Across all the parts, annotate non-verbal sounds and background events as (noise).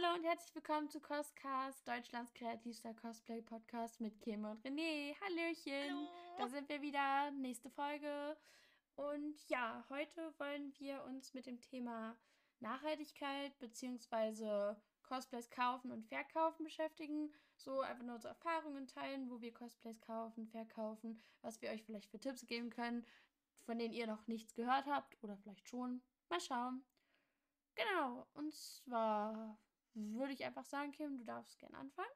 Hallo und herzlich willkommen zu Coscast, Deutschlands kreativster Cosplay-Podcast mit Kim und René. Hallöchen, Hallo. da sind wir wieder, nächste Folge. Und ja, heute wollen wir uns mit dem Thema Nachhaltigkeit bzw. Cosplays kaufen und verkaufen beschäftigen. So einfach nur unsere Erfahrungen teilen, wo wir Cosplays kaufen, verkaufen, was wir euch vielleicht für Tipps geben können, von denen ihr noch nichts gehört habt oder vielleicht schon. Mal schauen. Genau, und zwar würde ich einfach sagen, Kim, du darfst gerne anfangen.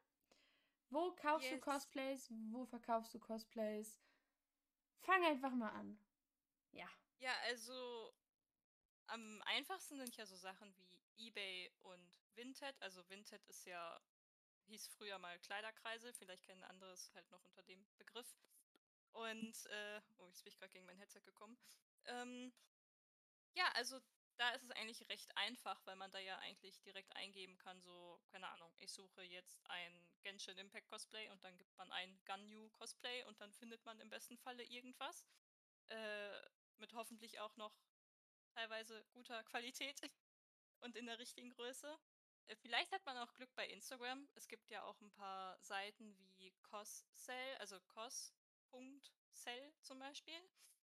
Wo kaufst du Yes. Cosplays? Wo verkaufst du Cosplays? Fang einfach mal an. Ja. Ja, also am einfachsten sind ja so Sachen wie eBay und Vinted. Also Vinted ist ja, hieß früher mal Kleiderkreise, vielleicht kennen andere es halt noch unter dem Begriff. Und, äh, oh, jetzt bin ich gerade gegen mein Headset gekommen. Ähm, ja, also da ist es eigentlich recht einfach, weil man da ja eigentlich direkt eingeben kann, so, keine Ahnung, ich suche jetzt ein Genshin Impact Cosplay und dann gibt man ein Gunyu Cosplay und dann findet man im besten Falle irgendwas. Äh, mit hoffentlich auch noch teilweise guter Qualität (laughs) und in der richtigen Größe. Äh, Vielleicht hat man auch Glück bei Instagram. Es gibt ja auch ein paar Seiten wie CosCell, also cos.cell zum Beispiel.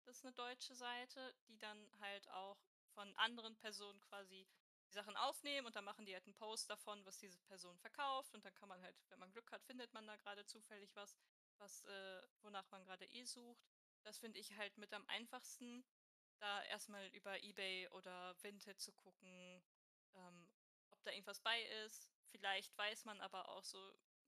Das ist eine deutsche Seite, die dann halt auch von anderen Personen quasi die Sachen aufnehmen und dann machen die halt einen Post davon, was diese Person verkauft und dann kann man halt, wenn man Glück hat, findet man da gerade zufällig was, was äh, wonach man gerade eh sucht. Das finde ich halt mit am einfachsten, da erstmal über eBay oder Vinted zu gucken, ähm, ob da irgendwas bei ist. Vielleicht weiß man aber auch so,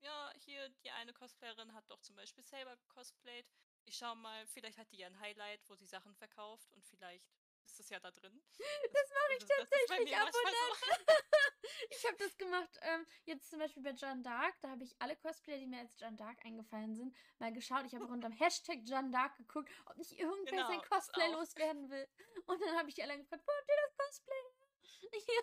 ja, hier die eine Cosplayerin hat doch zum Beispiel selber cosplayed. Ich schau mal, vielleicht hat die ja ein Highlight, wo sie Sachen verkauft und vielleicht ist es ja da drin. (laughs) Das mache ich also das ist bei tatsächlich ab und an. (laughs) Ich habe das gemacht, ähm, jetzt zum Beispiel bei John Dark, da habe ich alle Cosplayer, die mir als John Dark eingefallen sind, mal geschaut. Ich habe auch unter dem (laughs) Hashtag John Dark geguckt, ob nicht irgendwer Genau, sein das Cosplay loswerden will. Und dann habe ich die alle gefragt, wo habt ihr das Cosplay? Ja.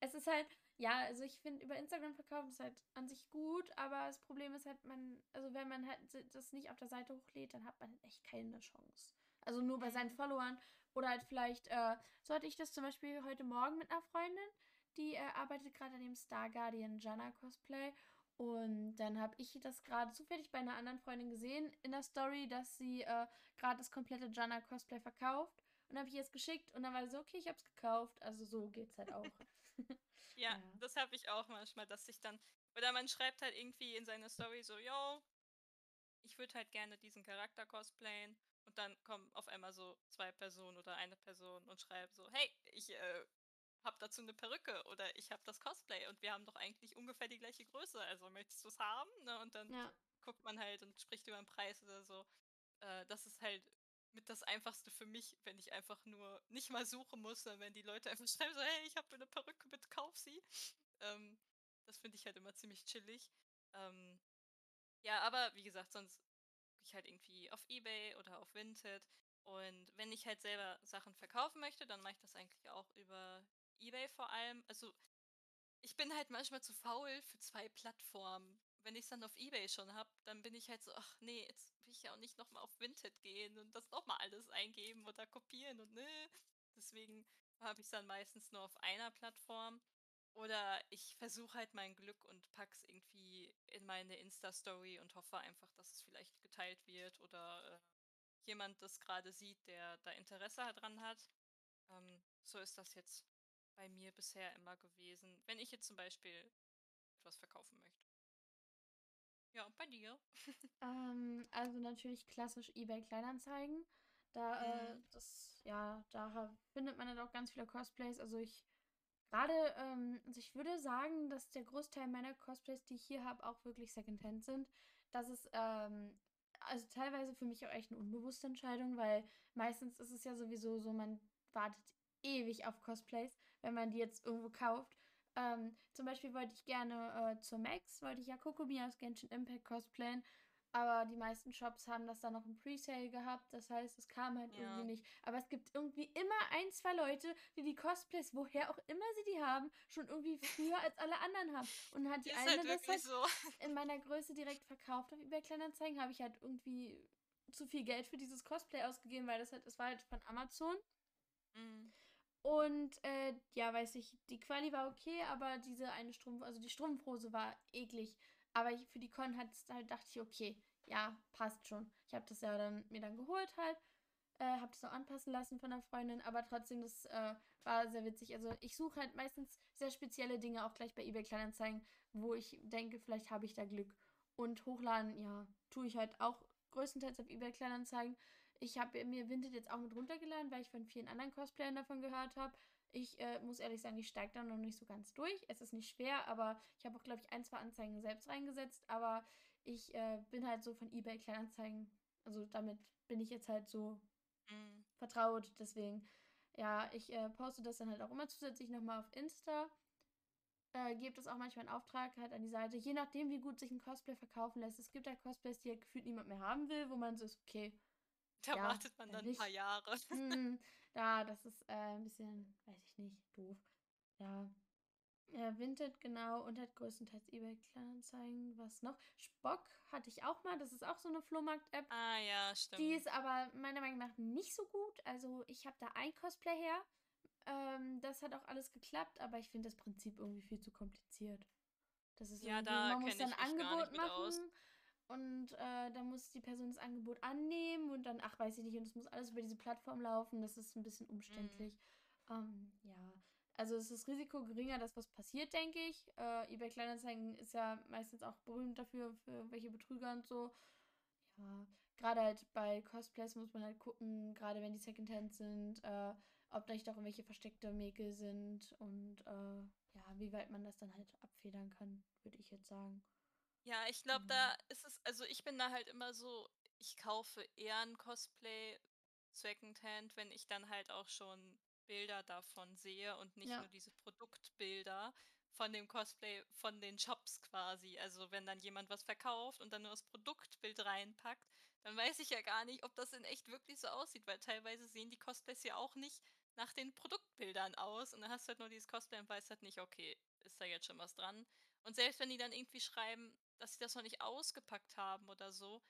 Es ist halt, ja, also ich finde, über Instagram verkaufen ist halt an sich gut, aber das Problem ist halt, man, also wenn man halt das nicht auf der Seite hochlädt, dann hat man halt echt keine Chance. Also nur bei seinen Mhm. Followern oder halt vielleicht, äh, so hatte ich das zum Beispiel heute Morgen mit einer Freundin, die äh, arbeitet gerade an dem Star Guardian Janna Cosplay. Und dann habe ich das gerade zufällig bei einer anderen Freundin gesehen in der Story, dass sie äh, gerade das komplette Janna Cosplay verkauft. Und habe ich ihr es geschickt und dann war sie so, okay, ich habe es gekauft. Also so geht's halt auch. (laughs) Ja, Ja. das habe ich auch manchmal, dass sich dann, oder man schreibt halt irgendwie in seine Story so, yo, ich würde halt gerne diesen Charakter cosplayen und dann kommen auf einmal so zwei Personen oder eine Person und schreibt so, hey, ich äh, habe dazu eine Perücke oder ich habe das Cosplay und wir haben doch eigentlich ungefähr die gleiche Größe, also möchtest du es haben? Ne? Und dann ja. guckt man halt und spricht über den Preis oder so. Äh, das ist halt mit das Einfachste für mich, wenn ich einfach nur nicht mal suchen muss, sondern wenn die Leute einfach (laughs) schreiben so, hey, ich habe eine Perücke, bitte kauf sie. Ähm, das finde ich halt immer ziemlich chillig. Ähm, ja, aber wie gesagt, sonst ich halt irgendwie auf Ebay oder auf Vinted. Und wenn ich halt selber Sachen verkaufen möchte, dann mache ich das eigentlich auch über Ebay vor allem. Also ich bin halt manchmal zu faul für zwei Plattformen. Wenn ich es dann auf Ebay schon habe, dann bin ich halt so, ach nee, jetzt will ich ja auch nicht nochmal auf Vinted gehen und das nochmal alles eingeben oder kopieren und ne. Deswegen habe ich es dann meistens nur auf einer Plattform. Oder ich versuche halt mein Glück und pack's irgendwie in meine Insta-Story und hoffe einfach, dass es vielleicht geteilt wird oder äh, jemand das gerade sieht, der da Interesse dran hat. Ähm, so ist das jetzt bei mir bisher immer gewesen, wenn ich jetzt zum Beispiel etwas verkaufen möchte. Ja, und bei dir? (laughs) Ähm, also natürlich klassisch eBay Kleinanzeigen. Da, äh, Mhm. das, ja, da findet man dann auch ganz viele Cosplays. Also ich gerade, ähm, also ich würde sagen, dass der Großteil meiner Cosplays, die ich hier habe, auch wirklich Secondhand sind. Das ist, ähm, also teilweise für mich auch echt eine unbewusste Entscheidung, weil meistens ist es ja sowieso so, man wartet ewig auf Cosplays, wenn man die jetzt irgendwo kauft. Ähm, zum Beispiel wollte ich gerne äh, zur Max, wollte ich ja Kokomi aus Genshin Impact cosplayen, aber die meisten Shops haben das dann noch im Presale gehabt, das heißt, es kam halt Ja. irgendwie nicht. Aber es gibt irgendwie immer ein, zwei Leute, die die Cosplays, woher auch immer sie die haben, schon irgendwie früher als alle anderen haben. Und hat (laughs) die Ist eine halt das halt so. (laughs) in meiner Größe direkt verkauft auf eBay Kleinanzeigen, habe ich halt irgendwie zu viel Geld für dieses Cosplay ausgegeben, weil das halt, es war halt von Amazon. Mhm. Und äh, ja, weiß ich, die Quali war okay, aber diese eine Strumpf, also die Strumpfhose war eklig. Aber ich, für die Con hat halt dachte ich, okay, ja, passt schon. Ich habe das ja dann mir dann geholt halt, äh, habe das auch anpassen lassen von einer Freundin, aber trotzdem, das äh, war sehr witzig. Also ich suche halt meistens sehr spezielle Dinge auch gleich bei eBay Kleinanzeigen, wo ich denke, vielleicht habe ich da Glück. Und hochladen, ja, tue ich halt auch größtenteils auf eBay Kleinanzeigen. Ich habe mir Vinted jetzt auch mit runtergeladen, weil ich von vielen anderen Cosplayern davon gehört habe. Ich äh, muss ehrlich sagen, ich steige da noch nicht so ganz durch. Es ist nicht schwer, aber ich habe auch, glaube ich, ein, zwei Anzeigen selbst reingesetzt. Aber ich äh, bin halt so von eBay Kleinanzeigen, also damit bin ich jetzt halt so mhm. vertraut. Deswegen, ja, ich äh, poste das dann halt auch immer zusätzlich nochmal auf Insta. Äh, gebe das auch manchmal in Auftrag halt an die Seite, je nachdem, wie gut sich ein Cosplay verkaufen lässt. Es gibt ja Cosplays, die halt gefühlt niemand mehr haben will, wo man so ist, okay, da ja, wartet man dann ein paar Jahre. (laughs) Hm, ja, das ist äh, ein bisschen, weiß ich nicht, doof. Ja. Ja, Vinted, genau, und hat größtenteils eBay Kleinanzeigen. Was noch? Spock hatte ich auch mal. Das ist auch so eine Flohmarkt-App. Ah, ja, stimmt. Die ist aber meiner Meinung nach nicht so gut. Also, ich habe da ein Cosplay her. Ähm, das hat auch alles geklappt, aber ich finde das Prinzip irgendwie viel zu kompliziert. Das ist ja, da man muss dann ein Angebot machen. Aus. Und äh, dann muss die Person das Angebot annehmen und dann, ach, weiß ich nicht, und es muss alles über diese Plattform laufen. Das ist ein bisschen umständlich. Mhm. Ähm, ja. Also ist das Risiko geringer, dass was passiert, denke ich. Äh, eBay Kleinanzeigen ist ja meistens auch berühmt dafür, für welche Betrüger und so. Ja, gerade halt bei Cosplays muss man halt gucken, gerade wenn die Secondhand sind, äh, ob da nicht auch irgendwelche versteckte Mäkel sind und äh, ja, wie weit man das dann halt abfedern kann, würde ich jetzt sagen. Ja, ich glaube, da mhm. ist es, also ich bin da halt immer so, ich kaufe eher ein Cosplay Secondhand, wenn ich dann halt auch schon Bilder davon sehe und nicht Ja. nur diese Produktbilder von dem Cosplay von den Shops quasi. Also wenn dann jemand was verkauft und dann nur das Produktbild reinpackt, dann weiß ich ja gar nicht, ob das in echt wirklich so aussieht, weil teilweise sehen die Cosplays ja auch nicht nach den Produktbildern aus und dann hast du halt nur dieses Cosplay und weißt halt nicht, okay, ist da jetzt schon was dran? Und selbst wenn die dann irgendwie schreiben, dass sie das noch nicht ausgepackt haben oder so,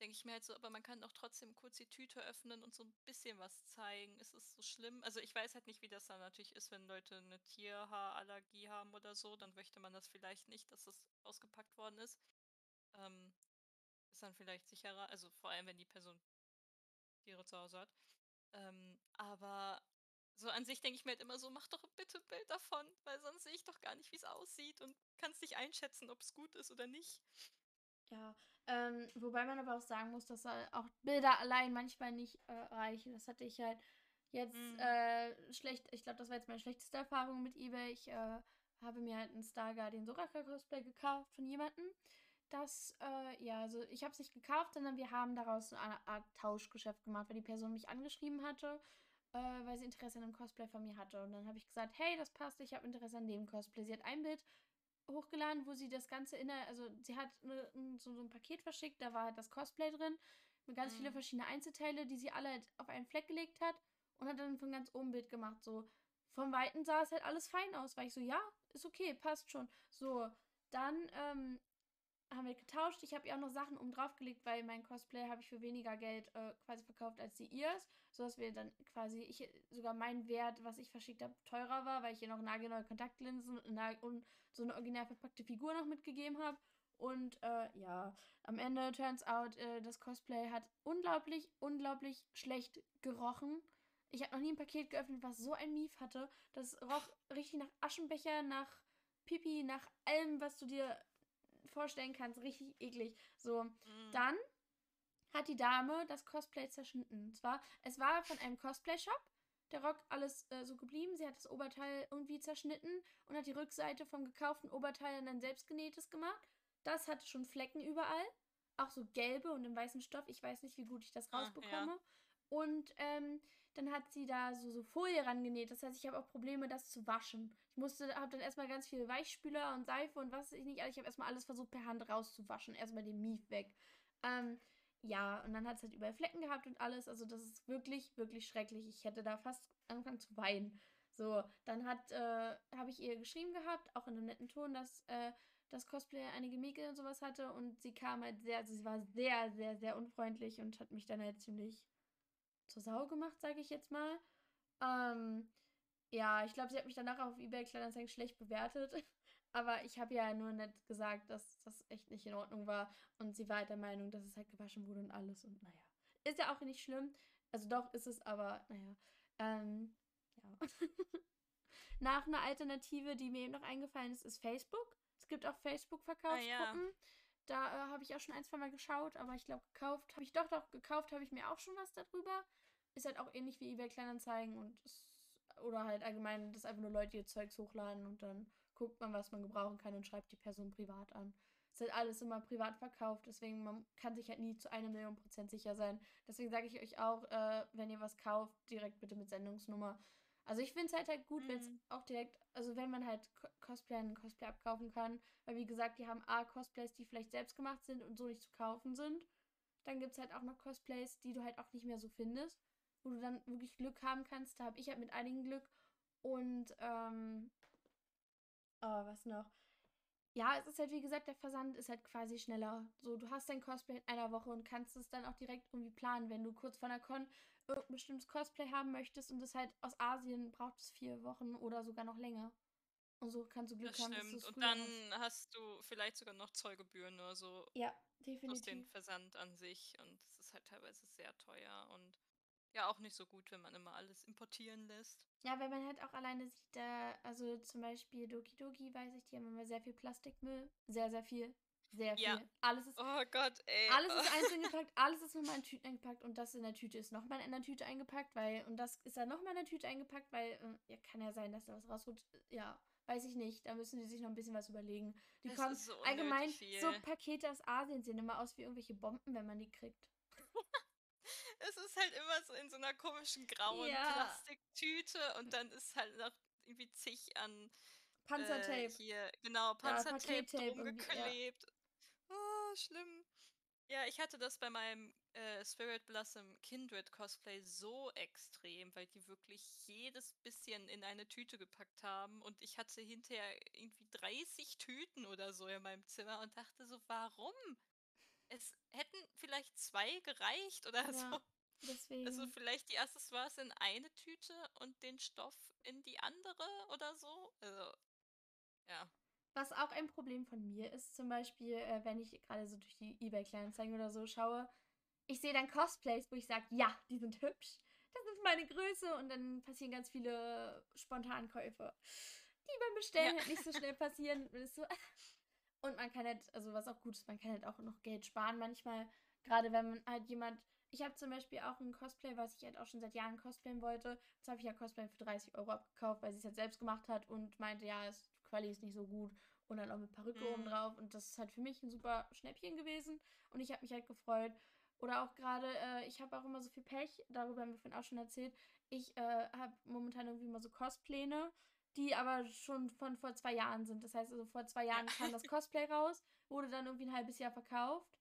denke ich mir halt so, aber man kann doch trotzdem kurz die Tüte öffnen und so ein bisschen was zeigen. Ist es so schlimm? Also ich weiß halt nicht, wie das dann natürlich ist, wenn Leute eine Tierhaarallergie haben oder so, dann möchte man das vielleicht nicht, dass das ausgepackt worden ist. Ähm, ist dann vielleicht sicherer, also vor allem, wenn die Person Tiere zu Hause hat. Ähm, aber so an sich denke ich mir halt immer so, mach doch bitte ein Bild davon, weil sonst sehe ich doch gar nicht, wie es aussieht und kannst nicht einschätzen, ob es gut ist oder nicht. Ja, ähm, wobei man aber auch sagen muss, dass auch Bilder allein manchmal nicht äh, reichen. Das hatte ich halt jetzt mhm. äh, schlecht, ich glaube, das war jetzt meine schlechteste Erfahrung mit eBay. Ich äh, habe mir halt einen Star Guardian Soraka Cosplay gekauft von jemandem. Das, äh, ja, also ich habe es nicht gekauft, sondern wir haben daraus eine Art Tauschgeschäft gemacht, weil die Person mich angeschrieben hatte äh, weil sie Interesse an einem Cosplay von mir hatte. Und dann habe ich gesagt, hey, das passt, ich habe Interesse an dem Cosplay. Sie hat ein Bild hochgeladen, wo sie das Ganze in der, also sie hat eine, so, so ein Paket verschickt, da war halt das Cosplay drin, mit ganz mhm. viele verschiedene Einzelteile, die sie alle halt auf einen Fleck gelegt hat und hat dann von ganz oben Bild gemacht. So, vom Weiten sah es halt alles fein aus, weil ich so, ja, ist okay, passt schon. So, dann ähm, haben wir getauscht. Ich habe ihr auch noch Sachen um draufgelegt, weil mein Cosplay habe ich für weniger Geld äh, quasi verkauft als sie ihrs, sodass wir dann quasi ich sogar mein Wert, was ich verschickt habe, teurer war, weil ich ihr noch nagelneue Kontaktlinsen und so eine original verpackte Figur noch mitgegeben habe. Und äh, ja, am Ende turns out, äh, das Cosplay hat unglaublich, unglaublich schlecht gerochen. Ich habe noch nie ein Paket geöffnet, was so ein Mief hatte. Das roch richtig nach Aschenbecher, nach Pipi, nach allem, was du dir vorstellen kannst. Richtig eklig. So, mhm. dann hat die Dame das Cosplay zerschnitten. Und zwar, es war von einem Cosplay-Shop. Der Rock alles äh, so geblieben. Sie hat das Oberteil irgendwie zerschnitten und hat die Rückseite vom gekauften Oberteil in ein selbstgenähtes gemacht. Das hatte schon Flecken überall. Auch so gelbe und im weißen Stoff. Ich weiß nicht, wie gut ich das rausbekomme. Ah, ja. Und ähm, dann hat sie da so, so Folie rangenäht. Das heißt, ich habe auch Probleme, das zu waschen. Ich musste, habe dann erstmal ganz viel Weichspüler und Seife und was weiß ich nicht. Also ich habe erstmal alles versucht per Hand rauszuwaschen. Erstmal den Mief weg. Ähm, ja, und dann hat es halt überall Flecken gehabt und alles. Also das ist wirklich, wirklich schrecklich. Ich hätte da fast angefangen zu weinen. So, dann hat, äh, habe ich ihr geschrieben gehabt, auch in einem netten Ton, dass äh, das Cosplay einige Mäkel und sowas hatte und sie kam halt sehr, also sie war sehr, sehr, sehr unfreundlich und hat mich dann halt ziemlich zur Sau gemacht, sage ich jetzt mal. Ähm, Ja, ich glaube, sie hat mich danach auf eBay Kleinanzeigen schlecht bewertet. (laughs) Aber ich habe ja nur nicht gesagt, dass das echt nicht in Ordnung war. Und sie war halt der Meinung, dass es halt gewaschen wurde und alles. Und naja. Ist ja auch nicht schlimm. Also doch ist es, aber naja. Ähm, ja. (laughs) Nach einer Alternative, die mir eben noch eingefallen ist, ist Facebook. Es gibt auch Facebook-Verkaufsgruppen. Ah, ja. Da äh, habe ich auch schon ein, zwei Mal geschaut, aber ich glaube, gekauft habe ich doch, doch, gekauft habe ich mir auch schon was darüber. Ist halt auch ähnlich wie eBay Kleinanzeigen und ist, oder halt allgemein, dass einfach nur Leute ihr Zeugs hochladen und dann guckt man, was man gebrauchen kann und schreibt die Person privat an. Ist halt alles immer privat verkauft, deswegen man kann sich halt nie zu einer Million Prozent sicher sein. Deswegen sage ich euch auch, äh, wenn ihr was kauft, direkt bitte mit Sendungsnummer. Also ich finde es halt, halt gut, mhm. wenn es auch direkt, also wenn man halt Cosplay einen Cosplay abkaufen kann, weil wie gesagt, die haben A, Cosplays, die vielleicht selbst gemacht sind und so nicht zu kaufen sind. Dann gibt es halt auch noch Cosplays, die du halt auch nicht mehr so findest, wo du dann wirklich Glück haben kannst. Da habe ich halt mit einigen Glück. Und, ähm, oh, was noch? Ja, es ist halt wie gesagt, der Versand ist halt quasi schneller. So, du hast dein Cosplay in einer Woche und kannst es dann auch direkt irgendwie planen. Wenn du kurz vor einer Con irgendein bestimmtes Cosplay haben möchtest und es halt aus Asien braucht es vier Wochen oder sogar noch länger. Und so kannst du Glück das haben. Stimmt. und dann hast. hast. du vielleicht sogar noch Zollgebühren oder so. Ja, definitiv. Aus dem Versand an sich. Und es ist halt teilweise sehr teuer und ja auch nicht so gut, wenn man immer alles importieren lässt. Ja, wenn man halt auch alleine sieht, da, also zum Beispiel Doki Doki, weiß ich, die haben immer sehr viel Plastikmüll. Sehr, sehr viel. Sehr viel. Ja. Alles ist. Oh Gott, ey. Alles ist einzeln (laughs) gepackt, alles ist nochmal in Tüten eingepackt und das in der Tüte ist nochmal in der Tüte eingepackt, weil. Und das ist dann nochmal in der Tüte eingepackt, weil. Äh, ja, kann ja sein, dass da was rausrutscht. Ja, weiß ich nicht. Da müssen die sich noch ein bisschen was überlegen. Die das kommen. So allgemein, viel. so Pakete aus Asien sehen immer aus wie irgendwelche Bomben, wenn man die kriegt. (laughs) es ist immer so in so einer komischen grauen ja. Plastiktüte und dann ist halt noch irgendwie zig an Panzertape. Äh, hier, genau, Panzertape ja, drum geklebt. Ja. Oh, schlimm. Ja, ich hatte das bei meinem äh, Spirit Blossom Kindred Cosplay so extrem, weil die wirklich jedes bisschen in eine Tüte gepackt haben und ich hatte hinterher irgendwie 30 Tüten oder so in meinem Zimmer und dachte so, warum? Es hätten vielleicht zwei gereicht oder ja, so. Also deswegen. Also vielleicht die Accessoires in eine Tüte und den Stoff in die andere oder so. Also, ja. Was auch ein Problem von mir ist, zum Beispiel, äh, wenn ich gerade so durch die Ebay-Kleinanzeigen oder so schaue, ich sehe dann Cosplays, wo ich sage, ja, die sind hübsch, das ist meine Größe und dann passieren ganz viele Spontankäufe, die beim Bestellen ja. halt nicht so schnell (laughs) passieren. (laughs) Und man kann halt, also was auch gut ist, man kann halt auch noch Geld sparen manchmal, gerade wenn man halt jemand ich habe zum Beispiel auch ein Cosplay, was ich halt auch schon seit Jahren cosplayen wollte. Das habe ich ja Cosplay für 30 Euro abgekauft, weil sie es halt selbst gemacht hat und meinte, ja, es Quali ist nicht so gut und dann auch mit Perücke mhm. oben drauf. Und das ist halt für mich ein super Schnäppchen gewesen und ich habe mich halt gefreut. Oder auch gerade, äh, ich habe auch immer so viel Pech, darüber haben wir vorhin auch schon erzählt. Ich äh, habe momentan irgendwie immer so Cospläne, die aber schon von vor zwei Jahren sind. Das heißt, also vor zwei Jahren kam das Cosplay raus, wurde dann irgendwie ein halbes Jahr verkauft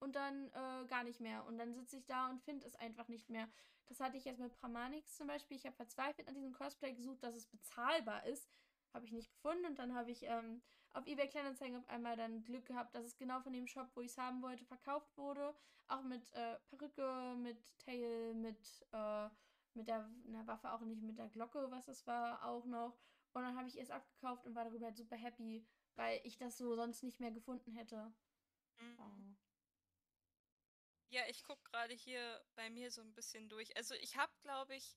und dann äh, gar nicht mehr. Und dann sitze ich da und finde es einfach nicht mehr. Das hatte ich jetzt mit Pramanix zum Beispiel. Ich habe verzweifelt an diesem Cosplay gesucht, dass es bezahlbar ist. Habe ich nicht gefunden und dann habe ich ähm, auf eBay Kleinanzeigen auf einmal dann Glück gehabt, dass es genau von dem Shop, wo ich es haben wollte, verkauft wurde. Auch mit äh, Perücke, mit Tail, mit, äh, mit der, der Waffe, auch nicht mit der Glocke, was es war, auch noch. Und dann habe ich es abgekauft und war darüber halt super happy, weil ich das so sonst nicht mehr gefunden hätte. Mhm. Oh. Ja, ich gucke gerade hier bei mir so ein bisschen durch. Also ich habe, glaube ich,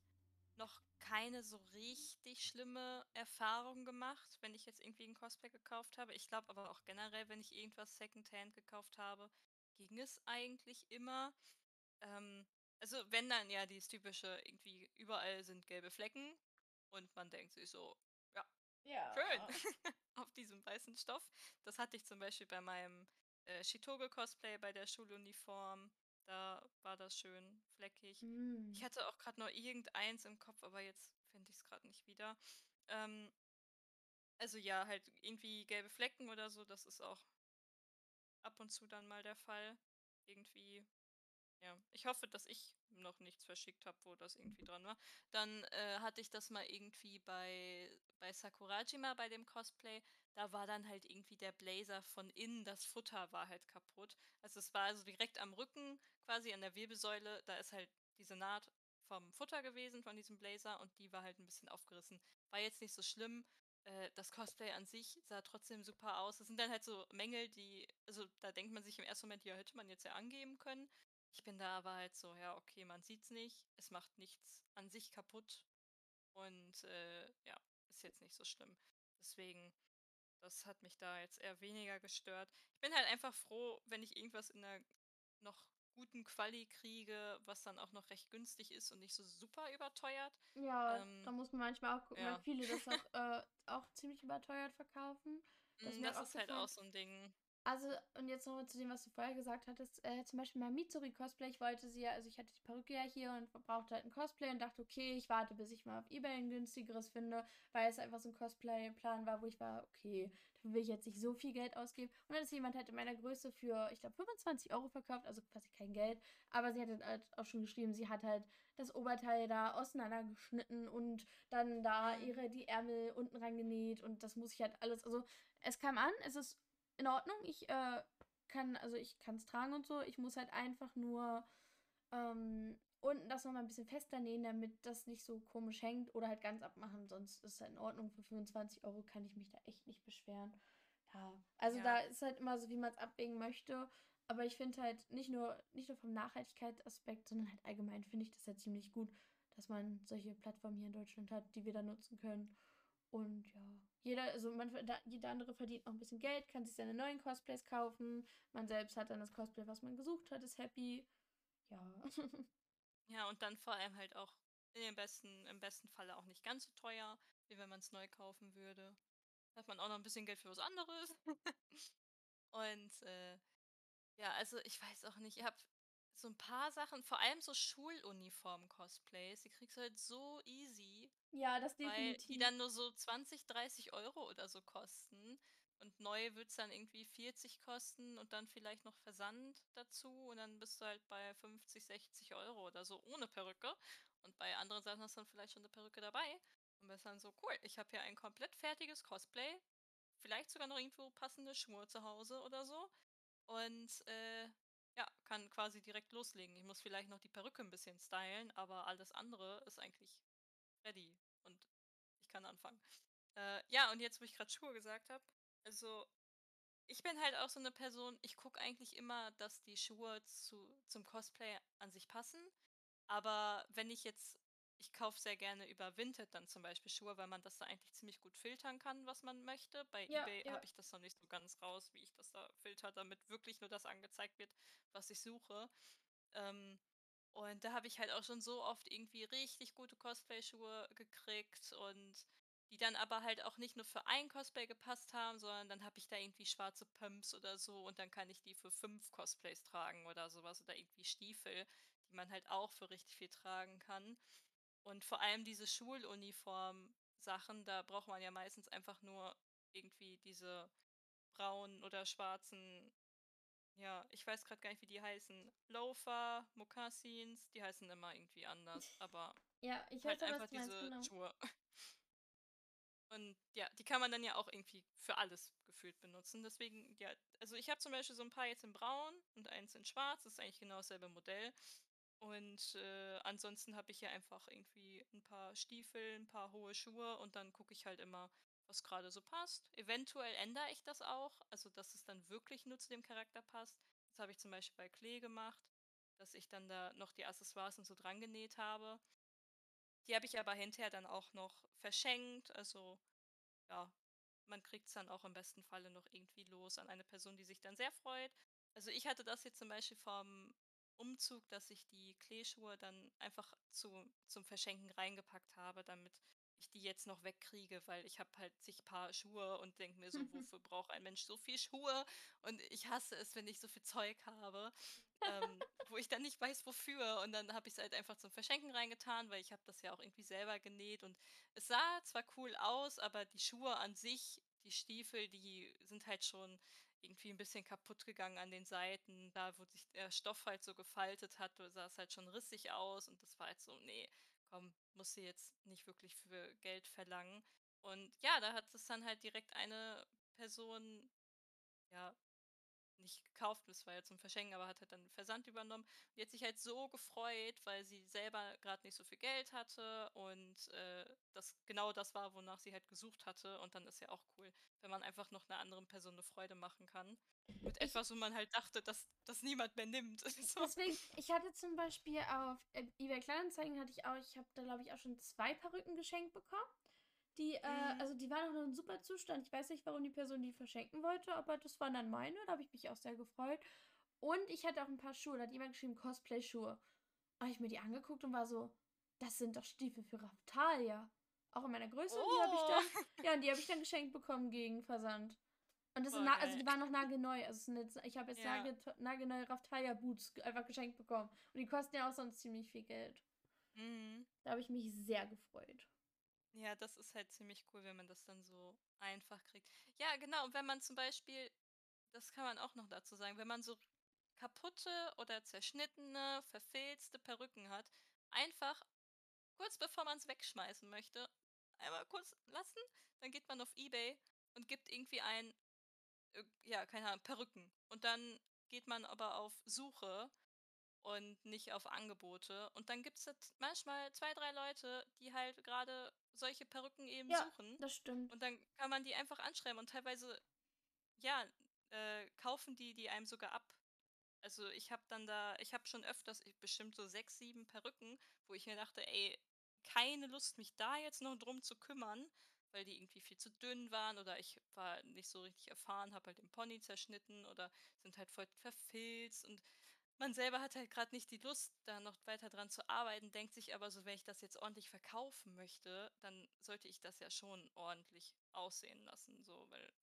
noch keine so richtig schlimme Erfahrung gemacht, wenn ich jetzt irgendwie ein Cosplay gekauft habe. Ich glaube aber auch generell, wenn ich irgendwas Secondhand gekauft habe, ging es eigentlich immer. Ähm, also wenn dann ja dieses typische, irgendwie überall sind gelbe Flecken und man denkt sich so, ja, ja. schön, (laughs) auf diesem weißen Stoff. Das hatte ich zum Beispiel bei meinem äh, Shitoge-Cosplay bei der Schuluniform. Da war das schön fleckig. Mm. Ich hatte auch gerade noch irgendeins im Kopf, aber jetzt finde ich es gerade nicht wieder. Ähm, also ja, halt irgendwie gelbe Flecken oder so, das ist auch ab und zu dann mal der Fall. Irgendwie, ja. Ich hoffe, dass ich noch nichts verschickt habe, wo das irgendwie dran war. Dann äh, hatte ich das mal irgendwie bei, bei Sakurajima bei dem Cosplay. Da war dann halt irgendwie der Blazer von innen, das Futter war halt kaputt. Also es war also direkt am Rücken, quasi an der Wirbelsäule, da ist halt diese Naht vom Futter gewesen von diesem Blazer und die war halt ein bisschen aufgerissen. War jetzt nicht so schlimm. Äh, das Cosplay an sich sah trotzdem super aus. Das sind dann halt so Mängel, die also, da denkt man sich im ersten Moment: „Ja, hätte man jetzt ja angeben können.“ Ich bin da aber halt so: „Ja, okay, man sieht's nicht. Es macht nichts an sich kaputt und, äh, ja, ist jetzt nicht so schlimm.“ Deswegen das hat mich da jetzt eher weniger gestört. Ich bin halt einfach froh, wenn ich irgendwas in 'ner noch guten Quali kriege, was dann auch noch recht günstig ist und nicht so super überteuert. Ja, da Ähm, muss man manchmal auch gucken, weil ja. viele das (laughs) auch, äh, auch ziemlich überteuert verkaufen. Das ist Hm, mir das ist halt auch so 'n Ding. Also, und jetzt noch mal zu dem, was du vorher gesagt hattest, äh, zum Beispiel mein Mitsuri-Cosplay, ich wollte sie ja also ich hatte die Perücke ja hier und brauchte halt ein Cosplay und dachte: „Okay, ich warte, bis ich mal auf eBay ein günstigeres finde“, weil es einfach so ein Cosplay-Plan war, wo ich war: „Okay, dafür will ich jetzt nicht so viel Geld ausgeben.“ Und dann ist jemand halt in meiner Größe für, ich glaube, 25 Euro verkauft, also quasi kein Geld, aber sie hat halt auch schon geschrieben, sie hat halt das Oberteil da auseinandergeschnitten und dann da ihre die Ärmel unten rangenäht und das muss ich halt alles also, es kam an, es ist in Ordnung. Ich äh, kann, also ich kann es tragen und so. Ich muss halt einfach nur ähm, unten das nochmal ein bisschen fester nähen, damit das nicht so komisch hängt oder halt ganz abmachen. Sonst ist es halt in Ordnung. Für 25 Euro kann ich mich da echt nicht beschweren. Ja, also da Ja, ist halt immer so, wie man es abwägen möchte. Aber ich finde halt nicht nur, nicht nur vom Nachhaltigkeitsaspekt, sondern halt allgemein finde ich das halt ziemlich gut, dass man solche Plattformen hier in Deutschland hat, die wir da nutzen können. Und ja, jeder, also man, jeder andere verdient noch ein bisschen Geld, kann sich seine neuen Cosplays kaufen. Man selbst hat dann das Cosplay, was man gesucht hat, ist happy. Ja. (laughs) ja, und dann vor allem halt auch den besten im besten Falle auch nicht ganz so teuer, wie wenn man's neu kaufen würde. Hat man auch noch 'n bisschen Geld für was anderes. (laughs) Und, äh, ja, also, ich weiß auch nicht, ich habe so 'n paar Sachen vor allem so Schuluniform-Cosplays, die kriegst du halt so easy. Ja, das Weil die definitiv. dann nur so 20, 30 Euro oder so kosten und neu wird's dann irgendwie 40 kosten und dann vielleicht noch Versand dazu und dann bist du halt bei 50, 60 Euro oder so ohne Perücke und bei anderen Sachen hast du dann vielleicht schon 'ne Perücke dabei und bist dann so: „Cool, ich habe hier ein komplett fertiges Cosplay, vielleicht sogar noch irgendwo passende Schuhe zu Hause oder so und, äh, ja, kann quasi direkt loslegen. Ich muss vielleicht noch die Perücke 'n bisschen stylen, aber alles andere ist eigentlich ready und ich kann anfangen. Äh, ja, und jetzt, wo ich gerade Schuhe gesagt habe, also ich bin halt auch so eine Person, ich gucke eigentlich immer, dass die Schuhe zu zum Cosplay an sich passen. Aber wenn ich jetzt ich kaufe sehr gerne über Vinted dann zum Beispiel Schuhe, weil man das da eigentlich ziemlich gut filtern kann, was man möchte. Bei Ja, eBay ja. habe ich das noch nicht so ganz raus, wie ich das da filtere, damit wirklich nur das angezeigt wird, was ich suche. Ähm, und da habe ich halt auch schon so oft irgendwie richtig gute Cosplay-Schuhe gekriegt und die dann aber halt auch nicht nur für ein Cosplay gepasst haben, sondern dann habe ich da irgendwie schwarze Pumps oder so und dann kann ich die für 5 Cosplays tragen oder sowas oder irgendwie Stiefel, die man halt auch für richtig viel tragen kann. Und vor allem diese Schuluniform-Sachen, da braucht man ja meistens einfach nur irgendwie diese braunen oder schwarzen ja, ich weiß gerade gar nicht, wie die heißen. Loafer, Mokassins, die heißen immer irgendwie anders, (laughs) aber Ja, ich halt einfach du meinst, diese genau. Schuhe. Und ja, die kann man dann ja auch irgendwie für alles gefühlt benutzen. Deswegen, ja, also ich habe zum Beispiel so ein paar jetzt in braun und eins in schwarz. Das ist eigentlich genau dasselbe Modell. Und äh, ansonsten habe ich hier einfach irgendwie ein paar Stiefel, ein paar hohe Schuhe und dann gucke ich halt immer, was gerade so passt. Eventuell ändere ich das auch, also dass es dann wirklich nur zu dem Charakter passt. Das habe ich zum Beispiel bei Klee gemacht, dass ich dann da noch die Accessoires und so dran genäht habe. Die habe ich aber hinterher dann auch noch verschenkt. Also ja, man kriegt es dann auch im besten Falle noch irgendwie los an eine Person, die sich dann sehr freut. Also ich hatte das jetzt zum Beispiel vom Umzug, dass ich die Kleeschuhe dann einfach zu, zum Verschenken reingepackt habe, damit ich die jetzt noch wegkriege, weil ich habe halt zig Paar Schuhe und denke mir so, (laughs) wofür braucht ein Mensch so viel Schuhe? Und ich hasse es, wenn ich so viel Zeug habe, ähm, wo ich dann nicht weiß, wofür. Und dann habe ich es halt einfach zum Verschenken reingetan, weil ich habe das ja auch irgendwie selber genäht und es sah zwar cool aus, aber die Schuhe an sich, die Stiefel, die sind halt schon irgendwie ein bisschen kaputt gegangen an den Seiten. Da, wo sich der Stoff halt so gefaltet hat, sah es halt schon rissig aus und das war halt so: nee, komm, musst du jetzt nicht wirklich für Geld verlangen.“ Und ja, da hat es dann halt direkt eine Person, ja nicht gekauft, das war ja zum Verschenken, aber hat halt dann Versand übernommen. Die hat sich halt so gefreut, weil sie selber gerade nicht so viel Geld hatte und äh, das genau das war, wonach sie halt gesucht hatte. Und dann ist ja auch cool, wenn man einfach noch einer anderen Person eine Freude machen kann. Mit Ich, etwas, wo man halt dachte, dass das niemand mehr nimmt. (laughs) so. deswegen, ich hatte zum Beispiel auf äh, eBay Kleinanzeigen hatte ich auch, ich habe da glaube ich auch schon zwei Perücken geschenkt bekommen. Die, äh, Mhm. also die waren auch noch in super Zustand. Ich weiß nicht, warum die Person die verschenken wollte, aber das waren dann meine. Da habe ich mich auch sehr gefreut. Und ich hatte auch ein paar Schuhe. Da hat jemand geschrieben, Cosplay-Schuhe. Habe ich mir die angeguckt und war so, das sind doch Stiefel für Raftalia. Auch in meiner Größe. Und die habe ich Oh, dann, ja, und die habe ich dann geschenkt bekommen gegen Versand. Und das sind, voll na, also die waren noch nagelneu. Also es sind jetzt, ich habe jetzt Ja. nagel, nagelneue Raftalia Boots einfach geschenkt bekommen. Und die kosten ja auch sonst ziemlich viel Geld. Mhm. Da habe ich mich sehr gefreut. Ja, das ist halt ziemlich cool, wenn man das dann so einfach kriegt. Ja, genau. Und wenn man zum Beispiel, das kann man auch noch dazu sagen, wenn man so kaputte oder zerschnittene, verfilzte Perücken hat, einfach kurz bevor man es wegschmeißen möchte, einmal kurz lassen, dann geht man auf eBay und gibt irgendwie ein, äh, ja, keine Ahnung, Perücken. Und dann geht man aber auf Suche und nicht auf Angebote. Und dann gibt es manchmal zwei, drei Leute, die halt gerade solche Perücken eben Ja, suchen. das stimmt. Und dann kann man die einfach anschreiben und teilweise, ja, äh, kaufen die die einem sogar ab. Also ich habe dann da, ich habe schon öfters, ich, bestimmt so sechs, sieben Perücken, wo ich mir dachte, ey, keine Lust, mich da jetzt noch drum zu kümmern, weil die irgendwie viel zu dünn waren oder ich war nicht so richtig erfahren, habe halt den Pony zerschnitten oder sind halt voll verfilzt und man selber hat halt gerade nicht die Lust, da noch weiter dran zu arbeiten, denkt sich aber so, wenn ich das jetzt ordentlich verkaufen möchte, dann sollte ich das ja schon ordentlich aussehen lassen, so, weil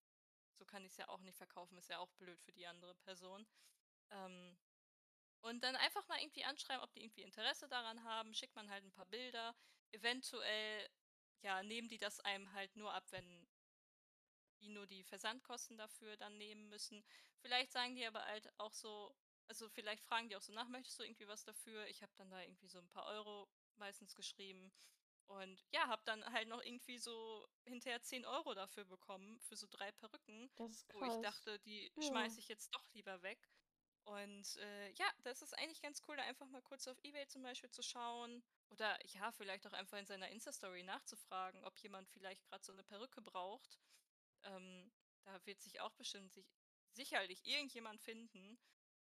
so kann ich es ja auch nicht verkaufen, ist ja auch blöd für die andere Person. Ähm, und dann einfach mal irgendwie anschreiben, ob die irgendwie Interesse daran haben, schickt man halt ein paar Bilder. Eventuell, ja, nehmen die das einem halt nur ab, wenn die nur die Versandkosten dafür dann nehmen müssen. Vielleicht sagen die aber halt auch so, also vielleicht fragen die auch so nach, möchtest du irgendwie was dafür? Ich habe dann da irgendwie so ein paar Euro meistens geschrieben. Und ja, habe dann halt noch irgendwie so hinterher 10 Euro dafür bekommen, für so drei Perücken, Das ist wo ich krass. dachte, die Ja. schmeiße ich jetzt doch lieber weg. Und äh, ja, das ist eigentlich ganz cool, da einfach mal kurz auf Ebay zum Beispiel zu schauen. Oder ja, vielleicht auch einfach in seiner Insta-Story nachzufragen, ob jemand vielleicht gerade so eine Perücke braucht. Ähm, da wird sich auch bestimmt sich, sicherlich irgendjemand finden.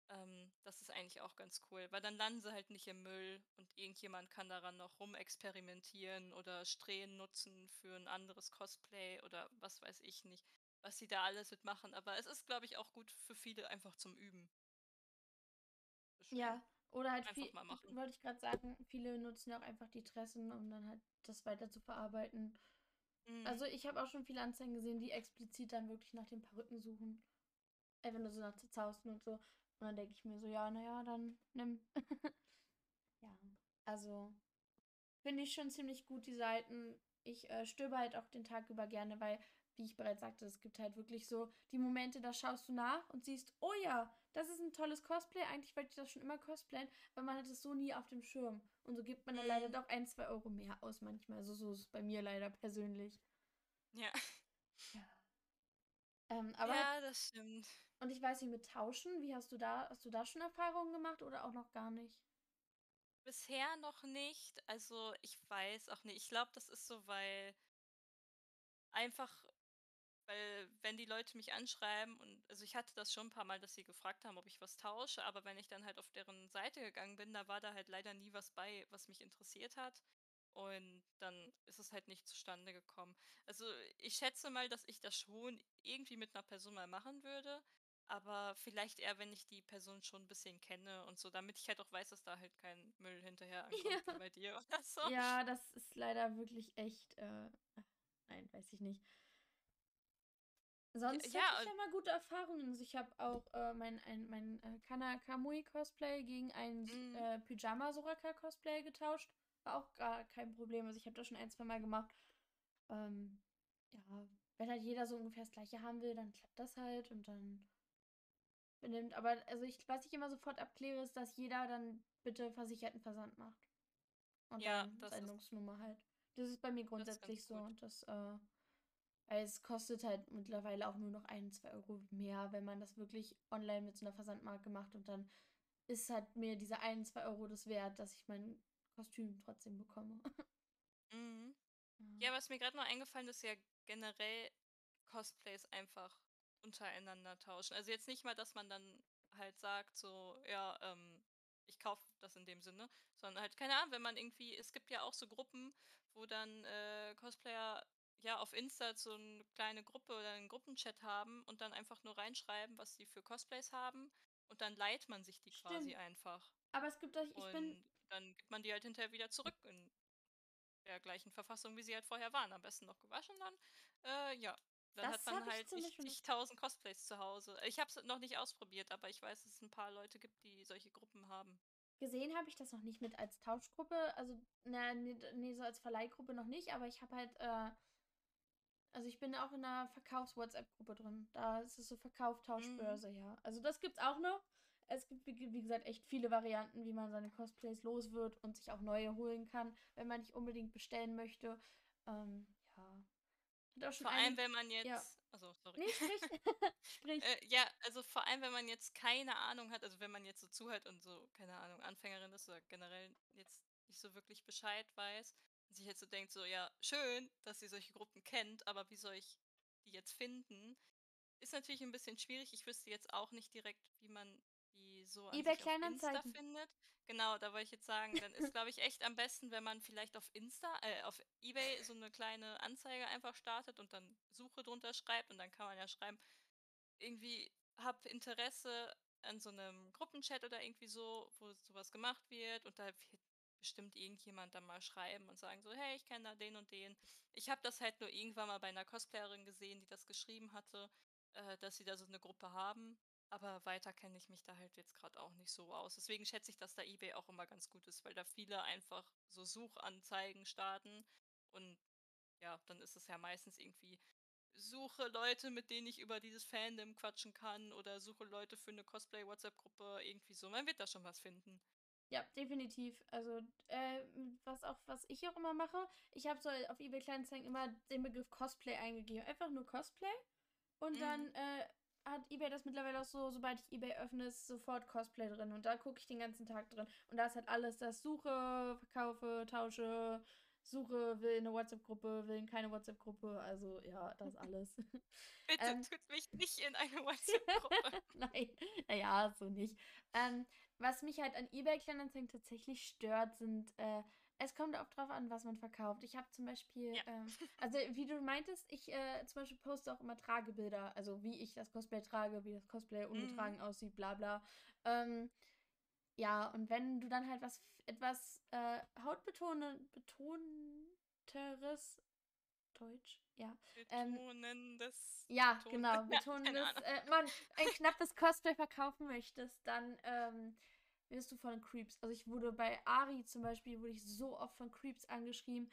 Ähm, das ist eigentlich auch ganz cool, weil dann landen sie halt nicht im Müll und irgendjemand kann daran noch rumexperimentieren oder Strähnen nutzen für ein anderes Cosplay oder was weiß ich nicht, was sie da alles mitmachen. Aber es ist, glaube ich, auch gut für viele einfach zum Üben. Ja, oder halt einfach viel, mal machen. wollte ich gerade sagen, viele nutzen ja auch einfach die Tressen, um dann halt das weiter zu verarbeiten. Mhm. Also ich habe auch schon viele Anzeigen gesehen, die explizit dann wirklich nach den Perücken suchen. Einfach nur so nach Zerzausten und so. Und dann denke ich mir so, ja, naja, dann nimm. (laughs) ja, also finde ich schon ziemlich gut, die Seiten. Ich äh, stöbe halt auch den Tag über gerne, weil, wie ich bereits sagte, es gibt halt wirklich so die Momente, da schaust du nach und siehst, oh ja, das ist ein tolles Cosplay. Eigentlich wollte ich das schon immer cosplayen, aber man hat es so nie auf dem Schirm. Und so gibt man dann leider Mhm. doch ein, zwei Euro mehr aus manchmal. Also so ist es bei mir leider persönlich. ja. Ähm, aber ja, das stimmt. Und ich weiß nicht, mit Tauschen, wie hast du da, hast du da schon Erfahrungen gemacht oder auch noch gar nicht? Bisher noch nicht. Also ich weiß auch nicht. Ich glaube, das ist so, weil einfach, weil wenn die Leute mich anschreiben und also ich hatte das schon ein paar Mal, dass sie gefragt haben, ob ich was tausche, aber wenn ich dann halt auf deren Seite gegangen bin, da war da halt leider nie was bei, was mich interessiert hat. Und dann ist es halt nicht zustande gekommen. Also ich schätze mal, dass ich das schon irgendwie mit einer Person mal machen würde, aber vielleicht eher, wenn ich die Person schon ein bisschen kenne und so, damit ich halt auch weiß, dass da halt kein Müll hinterher (laughs) ankommt, Ja. bei dir oder so. Ja, das ist leider wirklich echt, äh, nein, weiß ich nicht. Sonst ja, hatte ich und- ja mal gute Erfahrungen. Also ich habe auch äh, mein, ein, mein äh, Kana Kamui Cosplay gegen ein Mhm. äh, Pyjama Soraka Cosplay getauscht. War auch gar kein Problem. Also ich habe das schon ein, zwei Mal gemacht. Ähm, ja, wenn halt jeder so ungefähr das gleiche haben will, dann klappt das halt und dann benimmt. Aber also ich, was ich immer sofort abkläre, ist, dass jeder dann bitte versicherten Versand macht. Und Ja, dann das ist- Sendungsnummer halt. Das ist bei mir ist grundsätzlich so. Und das, äh, Weil es kostet halt mittlerweile auch nur noch ein, zwei Euro mehr, wenn man das wirklich online mit so einer Versandmarke macht. Und dann ist halt mir diese ein, zwei Euro das wert, dass ich mein Kostüm trotzdem bekomme. Mhm. (laughs) Ja, was mir gerade noch eingefallen ist, ja generell Cosplays einfach untereinander tauschen. Also jetzt nicht mal, dass man dann halt sagt, so, ja, ähm, ich kaufe das in dem Sinne, sondern halt, keine Ahnung, wenn man irgendwie, es gibt ja auch so Gruppen, wo dann äh, Cosplayer ja auf Insta so eine kleine Gruppe oder einen Gruppenchat haben und dann einfach nur reinschreiben, was sie für Cosplays haben und dann leiht man sich die Stimmt. quasi einfach. Aber es gibt euch, ich bin. Und dann gibt man die halt hinterher wieder zurück in der gleichen Verfassung, wie sie halt vorher waren. Am besten noch gewaschen dann. Äh, ja. Dann Das hat man halt nicht zigtausend Cosplays zu Hause. Ich habe es noch nicht ausprobiert, aber ich weiß, dass es ein paar Leute gibt, die solche Gruppen haben. Gesehen habe ich das noch nicht mit als Tauschgruppe, also na, nee, nee, so als Verleihgruppe noch nicht, aber ich habe halt, äh, also ich bin auch in einer Verkaufs-WhatsApp-Gruppe drin. Da ist es so Verkauf, Tauschbörse, ja. Also das gibt's auch noch. Es gibt, wie, wie gesagt, echt viele Varianten, wie man seine Cosplays los wird und sich auch neue holen kann, wenn man nicht unbedingt bestellen möchte. Ähm, ja. Hat auch schon Vor allem, wenn man jetzt. ja. Also, sorry. Nee, sprich. (laughs) (laughs) sprich. Äh, ja, also vor allem, wenn man jetzt keine Ahnung hat, also wenn man jetzt so zuhört und so, keine Ahnung, Anfängerin ist oder generell jetzt nicht so wirklich Bescheid weiß und sich jetzt so denkt, so, ja, schön, dass ihr solche Gruppen kennt, aber wie soll ich die jetzt finden? Ist natürlich ein bisschen schwierig. Ich wüsste jetzt auch nicht direkt, wie man so an eBay sich auf Insta Kleinanzeigen. findet. Genau, da wollte ich jetzt sagen, dann ist, glaube ich, echt am besten, wenn man vielleicht auf Insta, äh, auf eBay so eine kleine Anzeige einfach startet und dann Suche drunter schreibt und dann kann man ja schreiben, irgendwie hab Interesse an so einem Gruppenchat oder irgendwie so, wo sowas gemacht wird und da wird bestimmt irgendjemand dann mal schreiben und sagen so, hey, ich kenne da den und den. Ich habe das halt nur irgendwann mal bei einer Cosplayerin gesehen, die das geschrieben hatte, äh, dass sie da so eine Gruppe haben. Aber weiter kenne ich mich da halt jetzt gerade auch nicht so aus. Deswegen schätze ich, dass da eBay auch immer ganz gut ist, weil da viele einfach so Suchanzeigen starten und ja, dann ist es ja meistens irgendwie suche Leute, mit denen ich über dieses Fandom quatschen kann oder suche Leute für eine Cosplay-WhatsApp-Gruppe, irgendwie so. Man wird da schon was finden. Ja, definitiv. Also, äh, was auch, was ich auch immer mache, ich habe so auf eBay Kleinanzeigen immer den Begriff Cosplay eingegeben. Einfach nur Cosplay. Und Mhm. dann äh, hat eBay das mittlerweile auch so, sobald ich eBay öffne, ist sofort Cosplay drin. Und da gucke ich den ganzen Tag drin. Und da ist halt alles, das Suche, Verkaufe, Tausche, Suche, will eine WhatsApp-Gruppe, will keine WhatsApp-Gruppe. Also, ja, das (laughs) alles. (laughs) Bitte Ähm. tut mich nicht in eine (laughs) WhatsApp-Gruppe. Nein, naja, so nicht. Ähm, was mich halt an eBay Kleinanzeigen tatsächlich stört, sind, äh, es kommt auch drauf an, was man verkauft. Ich habe zum Beispiel, Ja. ähm, (laughs) also wie du meintest, ich äh, zum Beispiel poste auch immer Tragebilder, also wie ich das Cosplay trage, wie das Cosplay ungetragen aussieht, bla bla. Ähm, ja, und wenn du dann halt was etwas äh, hautbetonenteres Deutsch, ja, Ähm, Betonendes. ja, Beton- genau. (laughs) Ja, Betonendes, keine Ahnung. äh, man ein knappes Cosplay verkaufen möchtest, dann ähm, wirst du von Creeps. Also ich wurde bei Ari zum Beispiel, wurde ich so oft von Creeps angeschrieben.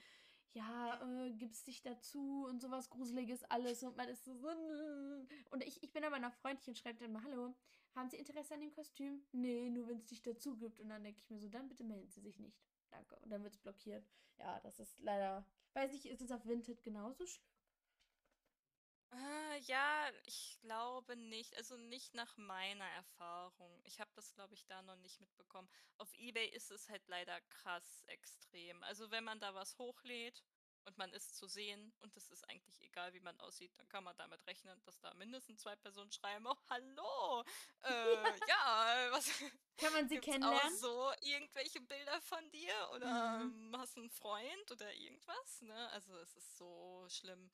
Ja, äh, gibst dich dazu und sowas Gruseliges alles und man ist so, und ich, ich bin aber noch freundlich und schreibe dann mal, hallo, haben Sie Interesse an dem Kostüm? Nee, nur wenn es dich dazu gibt. Und dann denke ich mir so, dann bitte melden Sie sich nicht. Danke. Und dann wird es blockiert. Ja, das ist leider, weiß nicht, ist es auf Vinted genauso schlimm? Ah, ja, ich glaube nicht. Also nicht nach meiner Erfahrung. Ich habe das, glaube ich, da noch nicht mitbekommen. Auf eBay ist es halt leider krass extrem. Also wenn man da was hochlädt und man ist zu sehen und es ist eigentlich egal, wie man aussieht, dann kann man damit rechnen, dass da mindestens zwei Personen schreiben, oh, hallo, äh, (laughs) ja, was Kann man sie gibt's auch kennenlernen? so irgendwelche Bilder von dir oder Mhm. ähm, hast einen Freund oder irgendwas, ne? Also es ist so schlimm.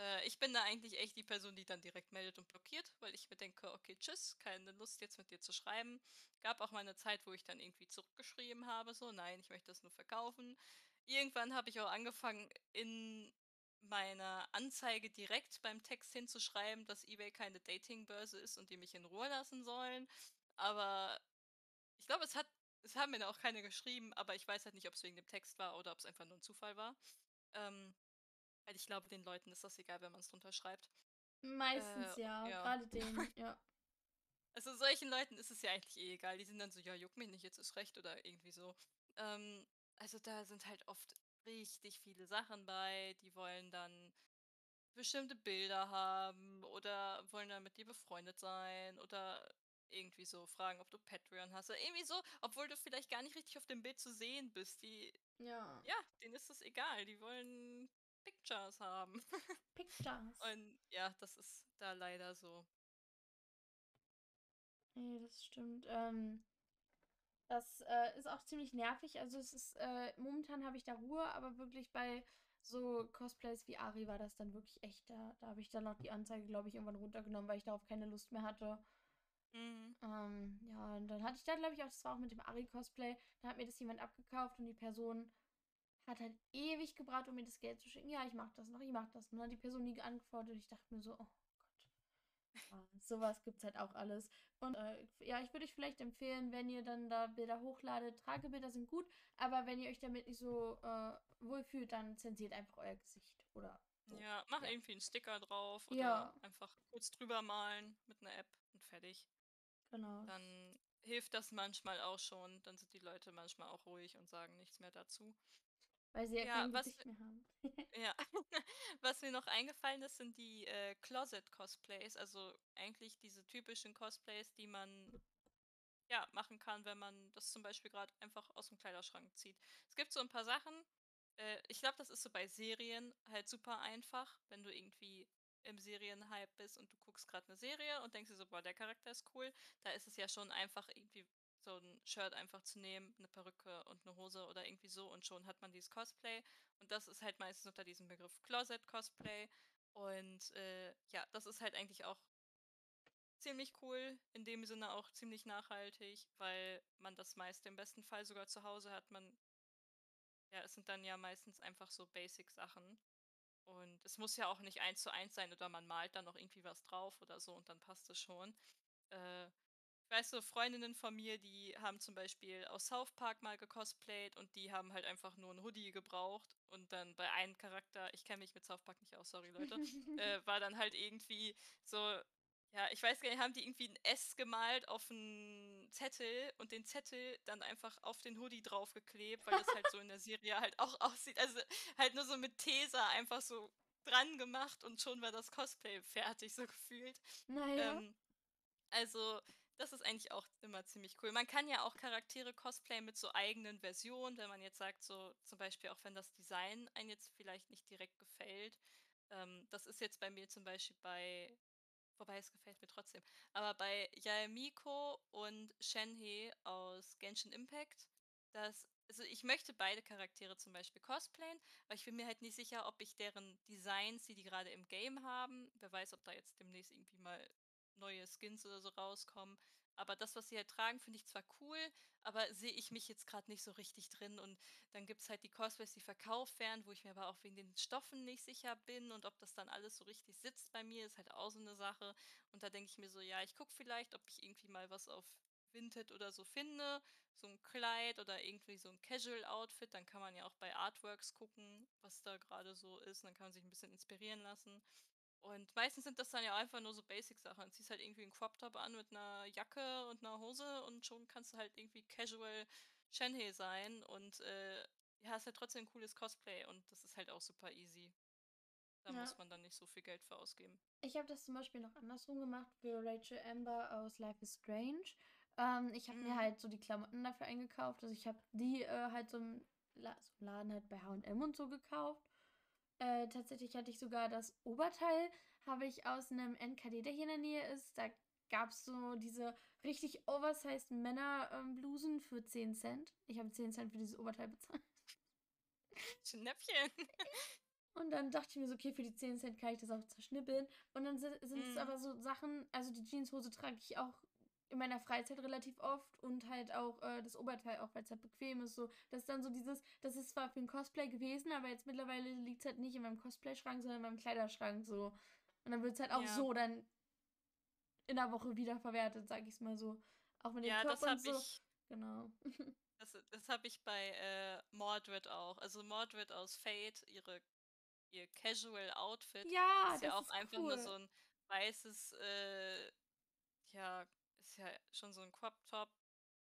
Äh, ich bin da eigentlich echt die Person, die dann direkt meldet und blockiert, weil ich mir denke, okay, tschüss, keine Lust jetzt mit dir zu schreiben. Gab auch mal eine Zeit, wo ich dann irgendwie zurückgeschrieben habe, so, nein, ich möchte das nur verkaufen. Irgendwann habe ich auch angefangen, in meiner Anzeige direkt beim Text hinzuschreiben, dass eBay keine Datingbörse ist und die mich in Ruhe lassen sollen. Aber ich glaube, es hat, es haben mir da auch keine geschrieben, aber ich weiß halt nicht, ob es wegen dem Text war oder ob es einfach nur ein Zufall war. Ähm, weil ich glaube, den Leuten ist das egal, wenn man es drunter schreibt. Meistens Äh, ja, ja. gerade denen, (laughs) ja. Also solchen Leuten ist es ja eigentlich eh egal. Die sind dann so, ja, juck mich nicht, jetzt ist recht oder irgendwie so. Ähm, also da sind halt oft richtig viele Sachen bei. Die wollen dann bestimmte Bilder haben oder wollen dann mit dir befreundet sein oder irgendwie so fragen, ob du Patreon hast oder irgendwie so, obwohl du vielleicht gar nicht richtig auf dem Bild zu sehen bist. Die, Ja, ja, denen ist es egal. Die wollen Pictures haben. (laughs) Pictures. Und ja, das ist da leider so. Nee, das stimmt. Ähm, das äh, ist auch ziemlich nervig. Also es ist, äh, momentan habe ich da Ruhe, aber wirklich bei so Cosplays wie Ari war das dann wirklich echt. Da, da habe ich dann auch die Anzeige, glaube ich, irgendwann runtergenommen, weil ich darauf keine Lust mehr hatte. Mhm. Ähm, ja, und dann hatte ich da, glaube ich, auch, das war auch mit dem Ari-Cosplay, da hat mir das jemand abgekauft und die Person hat halt ewig gebraucht, um mir das Geld zu schicken. Ja, ich mach das noch, ich mach das. Und dann hat die Person nie geantwortet. Ich dachte mir so, oh Gott. Sowas gibt's halt auch alles. Und äh, ja, ich würde euch vielleicht empfehlen, wenn ihr dann da Bilder hochladet, Tragebilder sind gut, aber wenn ihr euch damit nicht so äh, wohlfühlt, dann zensiert einfach euer Gesicht oder so. Ja, mach Ja. irgendwie einen Sticker drauf oder Ja. einfach kurz drüber malen mit einer App und fertig. Genau. Dann hilft das manchmal auch schon. Dann sind die Leute manchmal auch ruhig und sagen nichts mehr dazu. Weil sie ja, Ja, kein was Gesicht mehr haben. (laughs) Ja, (laughs) was mir noch eingefallen ist, sind die äh, Closet-Cosplays. Also eigentlich diese typischen Cosplays, die man ja machen kann, wenn man das zum Beispiel gerade einfach aus dem Kleiderschrank zieht. Es gibt so ein paar Sachen. Äh, ich glaube, das ist so bei Serien halt super einfach, wenn du irgendwie im Serienhype bist und du guckst gerade eine Serie und denkst dir so, boah, der Charakter ist cool. Da ist es ja schon einfach irgendwie so ein Shirt einfach zu nehmen, eine Perücke und eine Hose oder irgendwie so und schon hat man dieses Cosplay. Und das ist halt meistens unter diesem Begriff Closet Cosplay. Und äh, ja, das ist halt eigentlich auch ziemlich cool, in dem Sinne auch ziemlich nachhaltig, weil man das meiste im besten Fall sogar zu Hause hat. Man, ja, es sind dann ja meistens einfach so Basic-Sachen. Und es muss ja auch nicht eins zu eins sein oder man malt dann noch irgendwie was drauf oder so und dann passt es schon. Äh, ich weiß so, Freundinnen von mir, die haben zum Beispiel aus South Park mal gecosplayt und die haben halt einfach nur ein Hoodie gebraucht und dann bei einem Charakter, ich kenne mich mit South Park nicht aus, sorry Leute, äh, (laughs) war dann halt irgendwie so, ja, ich weiß gar nicht, haben die irgendwie ein S gemalt auf einen Zettel und den Zettel dann einfach auf den Hoodie draufgeklebt, weil das halt so in der Serie halt auch (laughs) aussieht. Also halt nur so mit Tesa einfach so dran gemacht und schon war das Cosplay fertig, so gefühlt. naja. Ähm, also, das ist eigentlich auch immer ziemlich cool. Man kann ja auch Charaktere cosplayen mit so eigenen Versionen, wenn man jetzt sagt, so zum Beispiel auch wenn das Design einem jetzt vielleicht nicht direkt gefällt. Ähm, das ist jetzt bei mir zum Beispiel bei, wobei es gefällt mir trotzdem, aber bei Yaemiko und Shenhe aus Genshin Impact, das, also ich möchte beide Charaktere zum Beispiel cosplayen, aber ich bin mir halt nicht sicher, ob ich deren Designs, die die gerade im Game haben, wer weiß, ob da jetzt demnächst irgendwie mal neue Skins oder so rauskommen. Aber das, was sie halt tragen, finde ich zwar cool, aber sehe ich mich jetzt gerade nicht so richtig drin. Und dann gibt es halt die Cosplays, die verkauft werden, wo ich mir aber auch wegen den Stoffen nicht sicher bin und ob das dann alles so richtig sitzt bei mir, ist halt auch so eine Sache. Und da denke ich mir so, ja, ich gucke vielleicht, ob ich irgendwie mal was auf Vinted oder so finde, so ein Kleid oder irgendwie so ein Casual-Outfit. Dann kann man ja auch bei Artworks gucken, was da gerade so ist. Und dann kann man sich ein bisschen inspirieren lassen. Und meistens sind das dann ja einfach nur so Basic-Sachen. Du ziehst halt irgendwie einen Crop-Top an mit einer Jacke und einer Hose und schon kannst du halt irgendwie casual Shenhe sein und äh, ja, ist halt trotzdem ein cooles Cosplay und das ist halt auch super easy. Da Ja. muss man dann nicht so viel Geld für ausgeben. Ich habe das zum Beispiel noch andersrum gemacht für Rachel Amber aus Life is Strange. Ähm, ich habe mir Mhm. halt so die Klamotten dafür eingekauft. Also ich habe die äh, halt so im, La so im Laden halt bei H&M und so gekauft. Äh, tatsächlich hatte ich sogar das Oberteil, habe ich aus einem NKD, der hier in der Nähe ist. Da gab es so diese richtig oversized Männerblusen für 10 Cent. Ich habe 10 Cent für dieses Oberteil bezahlt. Schnäppchen. (laughs) Und dann dachte ich mir so, okay, für die 10 Cent kann ich das auch zerschnippeln. Und dann si- sind es Mhm. aber so Sachen, also die Jeanshose trage ich auch in meiner Freizeit relativ oft und halt auch äh, das Oberteil auch, weil es halt bequem ist. So, das ist dann so dieses, das ist zwar für ein Cosplay gewesen, aber jetzt mittlerweile liegt es halt nicht in meinem Cosplay-Schrank, sondern in meinem Kleiderschrank so. Und dann wird es halt auch Ja. so dann in der Woche wiederverwertet, sag ich es mal so. Auch mit dem Ja, Top das und so. ich, Genau. (laughs) das, das habe ich bei äh, Mordred auch. Also Mordred aus Fate, ihre, ihr Casual Outfit Ja, ist ja auch ist einfach cool. nur so ein weißes, äh, ja, ist ja schon so ein Crop Top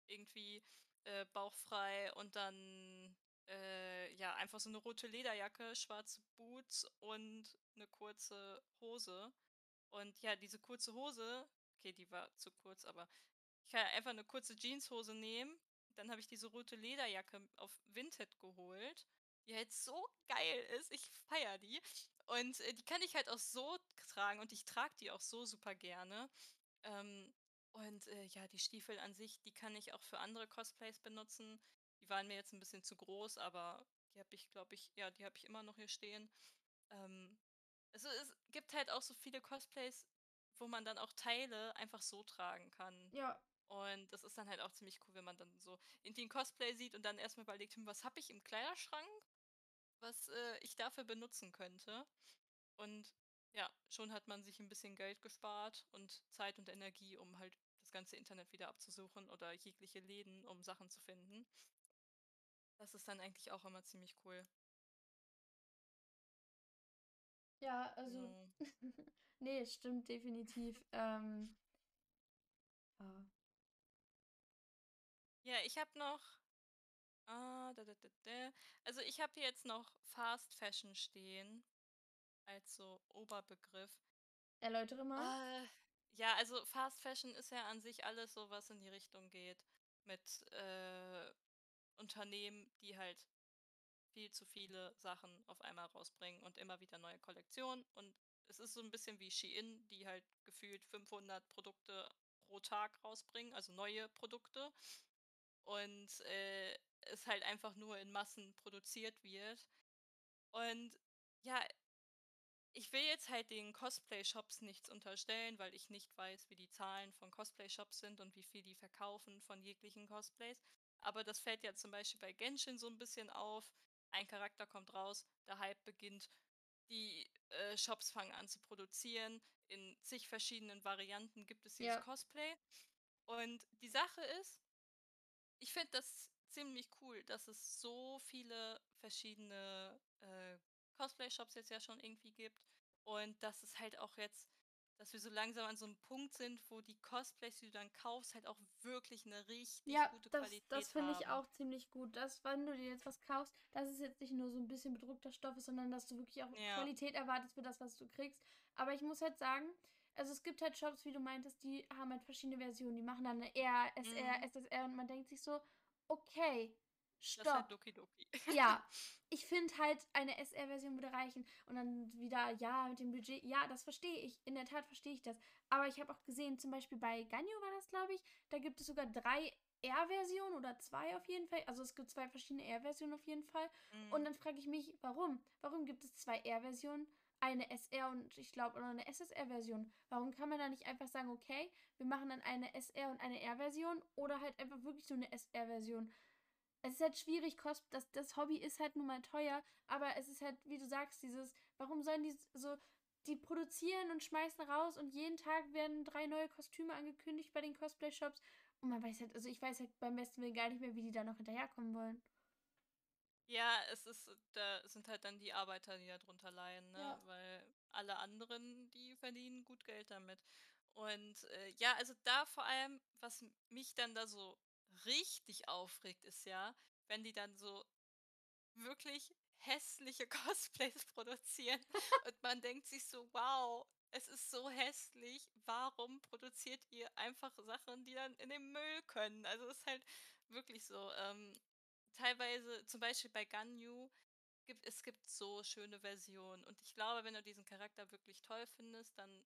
irgendwie äh, bauchfrei und dann äh, ja, einfach so 'ne rote Lederjacke, schwarze Boots und 'ne kurze Hose. Und ja, diese kurze Hose okay, die war zu kurz, aber ich kann einfach 'ne kurze Jeanshose nehmen. Dann habe ich diese rote Lederjacke auf Vinted geholt, die halt so geil ist. Ich feiere die. Und, äh, die kann ich halt auch so tragen und ich trage die auch so super gerne. Ähm, und, äh, ja, die Stiefel an sich, die kann ich auch für andere Cosplays benutzen. Die waren mir jetzt 'n bisschen zu groß, aber die habe ich, glaube ich ja, die habe ich immer noch hier stehen. Ähm, also, es gibt halt auch so viele Cosplays, wo man dann auch Teile einfach so tragen kann. Ja. Und das ist dann halt auch ziemlich cool, wenn man dann so irgendwie 'n Cosplay sieht und dann erst mal überlegt: „Hm, was habe ich im Kleiderschrank, was, äh, ich dafür benutzen könnte?“ Und ja, schon hat man sich 'n bisschen Geld gespart und Zeit und Energie, um halt das ganze Internet wieder abzusuchen oder jegliche Läden, um Sachen zu finden. Das ist dann eigentlich auch immer ziemlich cool. Ja, also Genau. (laughs) ne, stimmt definitiv. Ähm ja. Ja, ich habe noch ah, da da da da also, ich habe hier jetzt noch Fast Fashion stehen als so Oberbegriff. Erläutere mal. Äh, ja, also, Fast Fashion ist ja an sich alles so, was in die Richtung geht mit, äh, Unternehmen, die halt viel zu viele Sachen auf einmal rausbringen und immer wieder neue Kollektionen. Und es ist so 'n bisschen wie Shein, die halt gefühlt 500 Produkte pro Tag rausbringen, also, neue Produkte. Und, äh, es halt einfach nur in Massen produziert wird. Und ja ich will jetzt halt den Cosplay-Shops nichts unterstellen, weil ich nicht weiß, wie die Zahlen von Cosplay-Shops sind und wie viel die verkaufen von jeglichen Cosplays. Aber das fällt ja zum Beispiel bei Genshin so 'n bisschen auf. Ein Charakter kommt raus, der Hype beginnt, die, äh, Shops fangen an zu produzieren. In zig verschiedenen Varianten gibt es dieses Ja. Cosplay. Und die Sache ist ich finde das ziemlich cool, dass es so viele verschiedene, äh, Cosplay-Shops jetzt ja schon irgendwie gibt und dass es halt auch jetzt dass wir so langsam an so 'nem Punkt sind, wo die Cosplays, die du dann kaufst, halt auch wirklich 'ne richtig Ja, gute das das Qualität finde ich haben. auch ziemlich gut, dass, wenn du dir jetzt was kaufst, dass es jetzt nicht nur so 'n bisschen bedruckter Stoff ist, sondern dass du wirklich auch Ja. Qualität erwartest für das, was du kriegst. Aber ich muss halt sagen, also, es gibt halt Shops, wie du meintest, die haben halt verschiedene Versionen. Die machen dann 'ne R, SR, Mhm. SSR und man denkt sich so: „Okay, Das ist halt stopp.“ Loki Doki. (laughs) Ja, ich finde halt, eine SR-Version würde reichen. Und dann wieder: „Ja, mit dem Budget.“ Ja, das verstehe ich. In der Tat verstehe ich das. Aber ich habe auch gesehen, zum Beispiel bei Ganyu war das, glaube ich, da gibt es sogar 3 R-Versionen oder 2 auf jeden Fall. Also, es gibt 2 verschiedene R-Versionen auf jeden Fall. Und Mhm. dann frage ich mich: „Warum? Warum gibt es 2 R-Versionen, eine SR und ich glaube oder 'ne SSR-Version?“ Warum kann man da nicht einfach sagen: „Okay, wir machen dann eine SR und eine R-Version“ oder halt einfach wirklich nur 'ne SR-Version? Es ist halt schwierig, Cos das das Hobby ist halt nun mal teuer, aber es ist halt, wie du sagst, dieses warum sollen die so die produzieren und schmeißen raus und jeden Tag werden 3 neue Kostüme angekündigt bei den Cosplay-Shops. Und man weiß halt also, ich weiß halt beim besten Willen gar nicht mehr, wie die da noch hinterherkommen wollen. Ja, es ist da sind halt dann die Arbeiter, die da drunter leiden, ne? Ja. Weil alle anderen, die verdienen gut Geld damit. Und, äh, ja, also, da vor allem, was mich dann da so richtig aufregt, ist ja, wenn die dann so wirklich hässliche (laughs) Cosplays produzieren und man denkt sich so: „Wow, es ist so hässlich. Warum produziert ihr einfach Sachen, die dann in den Müll können?“ Also, ist halt wirklich so. Ähm, teilweise zum Beispiel bei Ganyu gibt es gibt so schöne Versionen und ich glaube, wenn du diesen Charakter wirklich toll findest, dann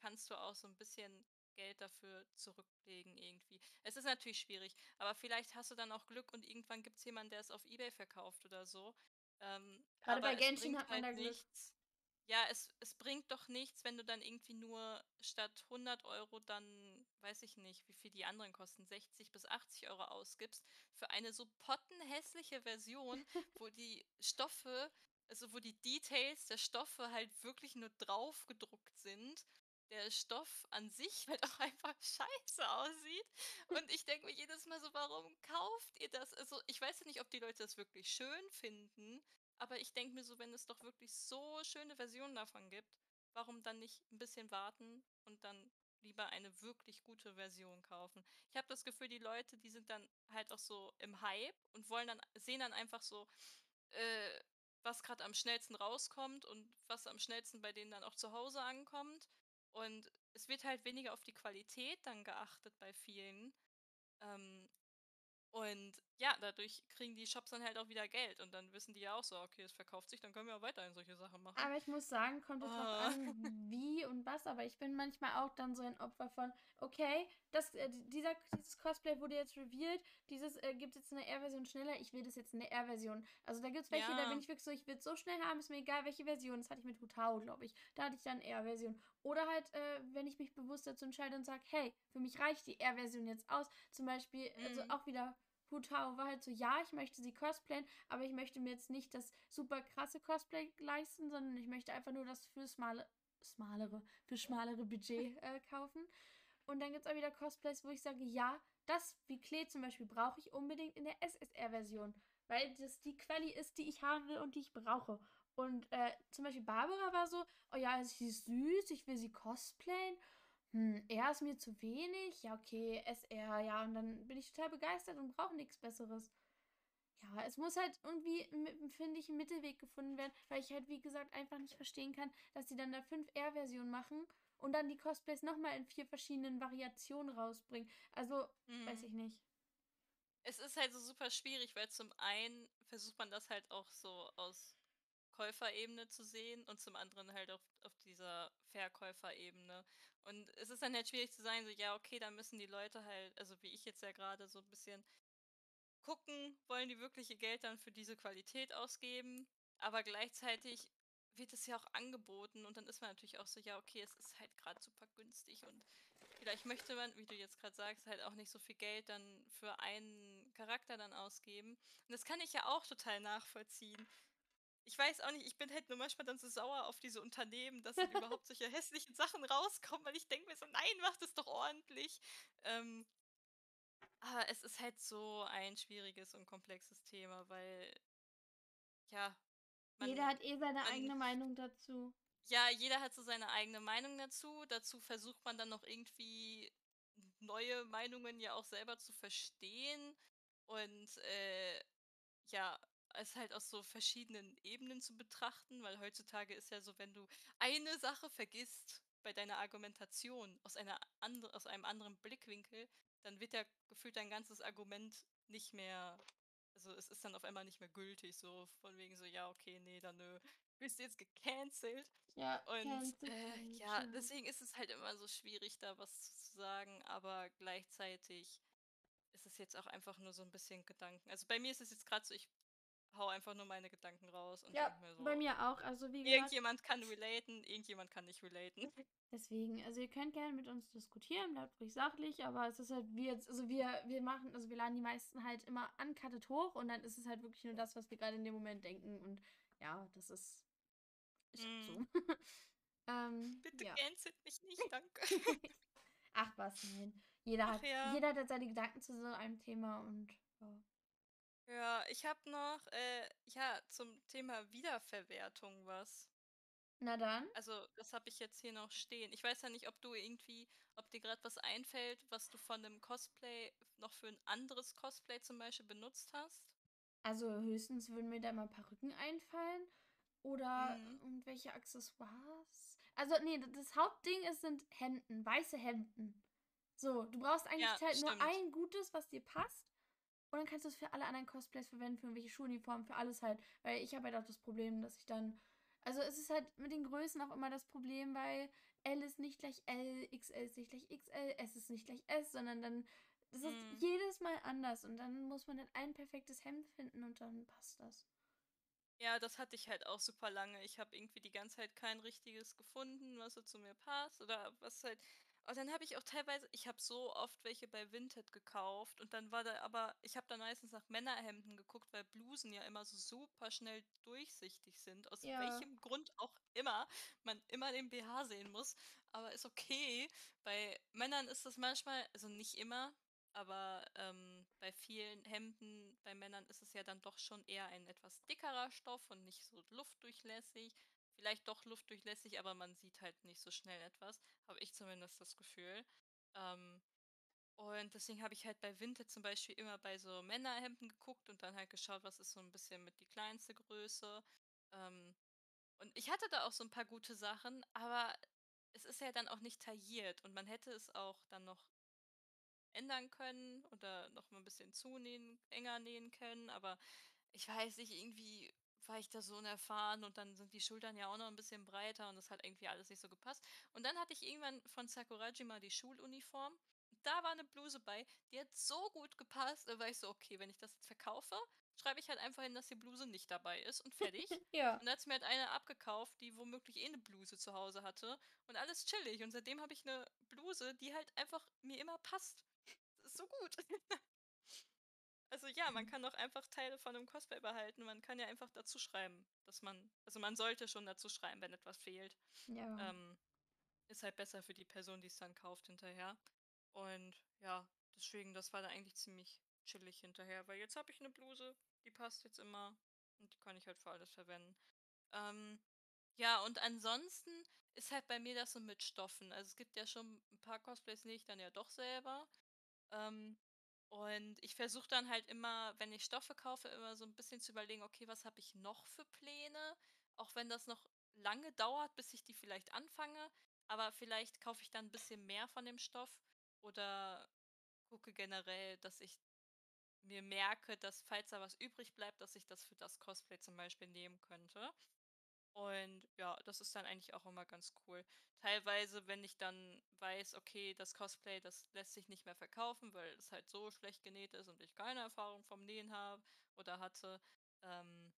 kannst du auch so 'n bisschen Geld dafür zurücklegen irgendwie. Es ist natürlich schwierig, aber vielleicht hast du dann auch Glück und irgendwann gibt's jemanden, der es auf eBay verkauft oder so. Ähm, Grade bei es Genshin hat man halt da Glück. nichts ja, es es bringt doch nichts, wenn du dann irgendwie nur statt 100 € dann, weiß ich nicht, wie viel die anderen kosten, 60 bis 80 € ausgibst für eine so pottenhässliche Version, wo (laughs) die Stoffe also, wo die Details der Stoffe halt wirklich nur drauf gedruckt sind. Der Stoff an sich (laughs) halt auch einfach scheiße aussieht. Und ich denke mir jedes Mal so: „Warum kauft ihr das?“ Also, ich weiß ja nicht, ob die Leute das wirklich schön finden, aber ich denke mir so, wenn es doch wirklich so schöne Versionen davon gibt, warum dann nicht 'n bisschen warten und dann lieber eine wirklich gute Version kaufen. Ich habe das Gefühl, die Leute, die sind dann halt auch so im Hype und wollen dann sehen dann einfach so, äh, was gerade am schnellsten rauskommt und was am schnellsten bei denen dann auch zu Hause ankommt. Und es wird halt weniger auf die Qualität dann geachtet bei vielen. Ähm, und ja, dadurch kriegen die Shops dann halt auch wieder Geld und dann wissen die ja auch so, okay, es verkauft sich, dann können wir auch weiterhin solche Sachen machen. Aber ich muss sagen, kommt es drauf Ah. an, (laughs) wie und was, aber ich bin manchmal auch dann so ein Opfer von, okay, das, äh, dieser, dieses Cosplay wurde jetzt revealed, dieses äh, gibt jetzt eine R-Version schneller, ich will das jetzt in der R-Version. Also da gibt es welche, da Ja. bin ich wirklich so, ich will es so schnell haben, ist mir egal, welche Version. Das hatte ich mit Hutao, glaube ich. Da hatte ich dann R-Version. Oder halt, äh, wenn ich mich bewusst dazu entscheide und sage, hey, für mich reicht die R-Version jetzt aus. Zum Beispiel, also Mhm. auch wieder Hutao war halt so, ja, ich möchte sie cosplayen, aber ich möchte mir jetzt nicht das super krasse Cosplay leisten, sondern ich möchte einfach nur das für smale, smalere, für schmalere Budget äh, kaufen. Und dann gibt es auch wieder Cosplays, wo ich sage, ja, das wie Klee zum Beispiel brauche ich unbedingt in der SSR-Version, weil das die Quali ist, die ich haben will und die ich brauche. Und äh, zum Beispiel Barbara war so, oh ja, sie ist süß, ich will sie cosplayen. Hm, R ist mir zu wenig. Ja, okay, SR, ja, und dann bin ich total begeistert und brauche nichts Besseres. Ja, es muss halt irgendwie, finde ich, ein Mittelweg gefunden werden, weil ich halt, wie gesagt, einfach nicht verstehen kann, dass sie dann da 5R-Version machen und dann die Cosplays nochmal in vier verschiedenen Variationen rausbringen. Also, weiß Mhm. ich nicht. Es ist halt so super schwierig, weil zum einen versucht man das halt auch so aus Käuferebene zu sehen und zum anderen halt auf, auf dieser Verkäuferebene. Und es ist dann halt schwierig zu sagen, so, ja, okay, da müssen die Leute halt, also wie ich jetzt ja gerade so ein bisschen gucken, wollen die wirklich ihr Geld dann für diese Qualität ausgeben, aber gleichzeitig wird es ja auch angeboten und dann ist man natürlich auch so, ja, okay, es ist halt gerade super günstig und vielleicht möchte man, wie du jetzt gerade sagst, halt auch nicht so viel Geld dann für einen Charakter dann ausgeben. Und das kann ich ja auch total nachvollziehen. Ich weiß auch nicht, ich bin halt nur manchmal dann so sauer auf diese Unternehmen, dass dann überhaupt solche hässlichen Sachen rauskommen, weil ich denke mir so, nein, mach das doch ordentlich. Ähm, aber es ist halt so ein schwieriges und komplexes Thema, weil, ja, man, Jeder hat eh seine man- eigene Meinung dazu. ja, jeder hat so seine eigene Meinung dazu. Dazu versucht man dann noch irgendwie neue Meinungen ja auch selber zu verstehen und äh, ja, es halt aus so verschiedenen Ebenen zu betrachten, weil heutzutage ist ja so, wenn du eine Sache vergisst bei deiner Argumentation aus einer andre, aus einem anderen Blickwinkel, dann wird ja gefühlt dein ganzes Argument nicht mehr, also es ist dann auf einmal nicht mehr gültig, so von wegen so, ja, okay, nee, dann nö, bist du jetzt gecancelt. Ja, Und äh, ja, culture. deswegen ist es halt immer so schwierig, da was zu sagen, aber gleichzeitig ist es jetzt auch einfach nur so ein bisschen Gedanken. Also bei mir ist es jetzt gerade so, ich hau einfach nur meine Gedanken raus und Ja, denke mir so, bei mir auch. Also wie gesagt, irgendjemand kann relaten, irgendjemand kann nicht relaten. deswegen, also ihr könnt gerne mit uns diskutieren, bleibt ruhig sachlich, aber es ist halt wie jetzt, also wir, wir machen, also wir laden die meisten halt immer uncutted hoch und dann ist es halt wirklich nur das, was wir gerade in dem Moment denken und ja, das ist, ist halt so. (laughs) ähm, Bitte ja. cancelt mich nicht, danke. (laughs) Ach was, nein. Jeder Ach hat, ja. jeder hat seine Gedanken zu so einem Thema und ja. Ja, ich habe noch, äh, ja, zum Thema Wiederverwertung was. Na dann. Also, das habe ich jetzt hier noch stehen. Ich weiß ja nicht, ob du irgendwie, ob dir gerade was einfällt, was du von einem Cosplay noch für ein anderes Cosplay zum Beispiel benutzt hast. Also höchstens würden mir da mal Perücken einfallen oder Mhm. irgendwelche Accessoires. Also nee, das Hauptding ist, sind Hemden, weiße Hemden. So, du brauchst eigentlich Ja, halt nur stimmt. ein gutes, was dir passt. Und dann kannst du es für alle anderen Cosplays verwenden, für irgendwelche Schuluniformen, für alles halt. Weil ich habe halt auch das Problem, dass ich dann. Also es ist halt mit den Größen auch immer das Problem, weil L ist nicht gleich L, XL ist nicht gleich XL, S ist nicht gleich S, sondern dann. Das ist Mhm. jedes Mal anders und dann muss man dann ein perfektes Hemd finden und dann passt das. Ja, das hatte ich halt auch super lange. Ich habe irgendwie die ganze Zeit kein richtiges gefunden, was so zu mir passt oder was halt. Und dann habe ich auch teilweise, ich habe so oft welche bei Vinted gekauft und dann war da aber, ich habe dann meistens nach Männerhemden geguckt, weil Blusen ja immer so super schnell durchsichtig sind, aus Ja. welchem Grund auch immer man immer den BH sehen muss. Aber ist okay. Bei Männern ist das manchmal, also nicht immer, aber ähm, bei vielen Hemden, bei Männern ist es ja dann doch schon eher ein etwas dickerer Stoff und nicht so luftdurchlässig. Vielleicht doch luftdurchlässig, aber man sieht halt nicht so schnell etwas. Habe ich zumindest das Gefühl. Ähm, und deswegen habe ich halt bei Vinted zum Beispiel immer bei so Männerhemden geguckt und dann halt geschaut, was ist so ein bisschen mit die kleinste Größe. Ähm, und ich hatte da auch so ein paar gute Sachen, aber es ist ja dann auch nicht tailliert und man hätte es auch dann noch ändern können oder noch mal ein bisschen zunähen enger nähen können, aber ich weiß nicht, irgendwie war ich da so unerfahren und dann sind die Schultern ja auch noch ein bisschen breiter und das hat irgendwie alles nicht so gepasst. Und dann hatte ich irgendwann von Sakurajima die Schuluniform. Da war eine Bluse bei, die hat so gut gepasst, da war ich so: „Okay, wenn ich das jetzt verkaufe, schreibe ich halt einfach hin, dass die Bluse nicht dabei ist und fertig.“ (laughs) Ja. Und dann hat sie mir halt eine abgekauft, die womöglich eh eine Bluse zu Hause hatte und alles chillig. Und seitdem habe ich eine Bluse, die halt einfach mir immer passt. Das ist so gut. (laughs) Also ja, man kann auch einfach Teile von einem Cosplay behalten. Man kann ja einfach dazu schreiben, dass man, also man sollte schon dazu schreiben, wenn etwas fehlt. Ja. Ähm, ist halt besser für die Person, die es dann kauft hinterher. Und ja, deswegen, das war da eigentlich ziemlich chillig hinterher, weil jetzt habe ich eine Bluse, die passt jetzt immer und die kann ich halt für alles verwenden. Ähm, ja, und ansonsten ist halt bei mir das so mit Stoffen. Also es gibt ja schon ein paar Cosplays, nähe ich dann ja doch selber. Ähm, und ich versuche dann halt immer, wenn ich Stoffe kaufe, immer so ein bisschen zu überlegen, okay, was habe ich noch für Pläne? Auch wenn das noch lange dauert, bis ich die vielleicht anfange, aber vielleicht kaufe ich dann ein bisschen mehr von dem Stoff oder gucke generell, dass ich mir merke, dass falls da was übrig bleibt, dass ich das für das Cosplay zum Beispiel nehmen könnte. Und ja, das ist dann eigentlich auch immer ganz cool. Teilweise, wenn ich dann weiß, okay, das Cosplay, das lässt sich nicht mehr verkaufen, weil es halt so schlecht genäht ist und ich keine Erfahrung vom Nähen habe oder hatte, ähm,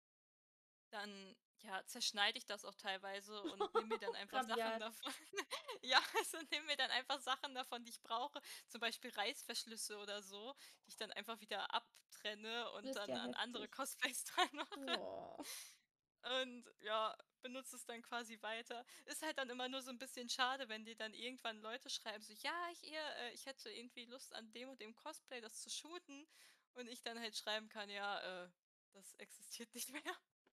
dann ja, zerschneide ich das auch teilweise und nehme mir dann (laughs) einfach Sachen davon. (laughs) Ja, also nehme mir dann einfach Sachen davon, die ich brauche. Zum Beispiel Reißverschlüsse oder so, die ich dann einfach wieder abtrenne und dann ja an andere heftig. Cosplays (laughs) dran mache. Oh. Und ja, benutze es dann quasi weiter. Ist halt dann immer nur so ein bisschen schade, wenn dir dann irgendwann Leute schreiben, so: „Ja, hier, äh, ich hätte irgendwie Lust an dem und dem Cosplay, das zu shooten.“ Und ich dann halt schreiben kann: „Ja, äh, das existiert nicht mehr.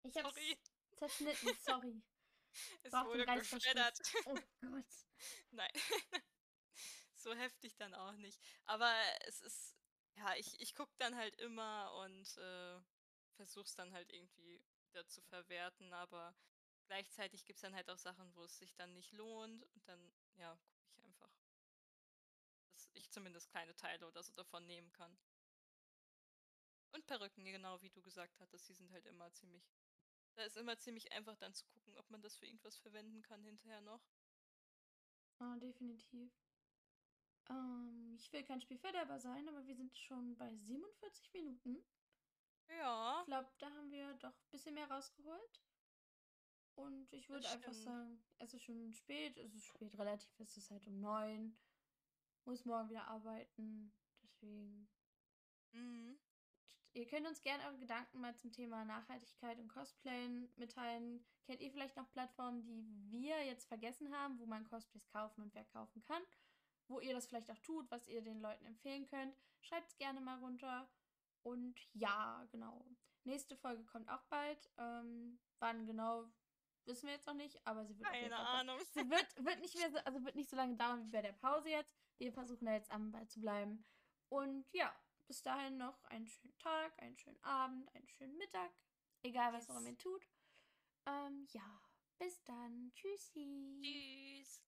Ich Sorry, hab's zerschnitten, sorry. (laughs) es den wurde geschreddert.“ Reißverschluss. Oh (laughs) Gott. Nein, (laughs) so heftig dann auch nicht. Aber es ist ja, ich ich gucke dann halt immer und, äh, versuche es dann halt irgendwie wieder zu verwerten, aber Gleichzeitig gibt's dann halt auch Sachen, wo es sich dann nicht lohnt und dann, ja, gucke ich einfach, dass ich zumindest kleine Teile oder so davon nehmen kann. Und Perücken, genau wie du gesagt hattest, die sind halt immer ziemlich da ist immer ziemlich einfach dann zu gucken, ob man das für irgendwas verwenden kann hinterher noch. Ah, definitiv. Ähm, ich will kein Spielverderber sein, aber wir sind schon bei 47 Minuten. Ich Ja, glaube, da haben wir doch ein bisschen mehr rausgeholt. Und ich würde einfach sagen, es ist schon spät, es ist spät, relativ ist es halt um neun. Muss morgen wieder arbeiten. Deswegen. Mhm. Ihr könnt uns gerne eure Gedanken mal zum Thema Nachhaltigkeit und Cosplayen mitteilen. Kennt ihr vielleicht noch Plattformen, die wir jetzt vergessen haben, wo man Cosplays kaufen und verkaufen kann? Wo ihr das vielleicht auch tut, was ihr den Leuten empfehlen könnt? Schreibt es gerne mal runter. Und ja, genau. Nächste Folge kommt auch bald. Ähm, wann genau, wissen wir jetzt noch nicht, aber sie wird Keine. Ahnung. Sie wird, wird nicht mehr so, also wird nicht so lange dauern wie bei der Pause jetzt. Wir versuchen da jetzt am Ball zu bleiben. Und ja, bis dahin noch einen schönen Tag, einen schönen Abend, einen schönen Mittag. Egal, was auch Yes. immer ihr tut. Ähm, ja, bis dann. Tschüssi. Tschüss.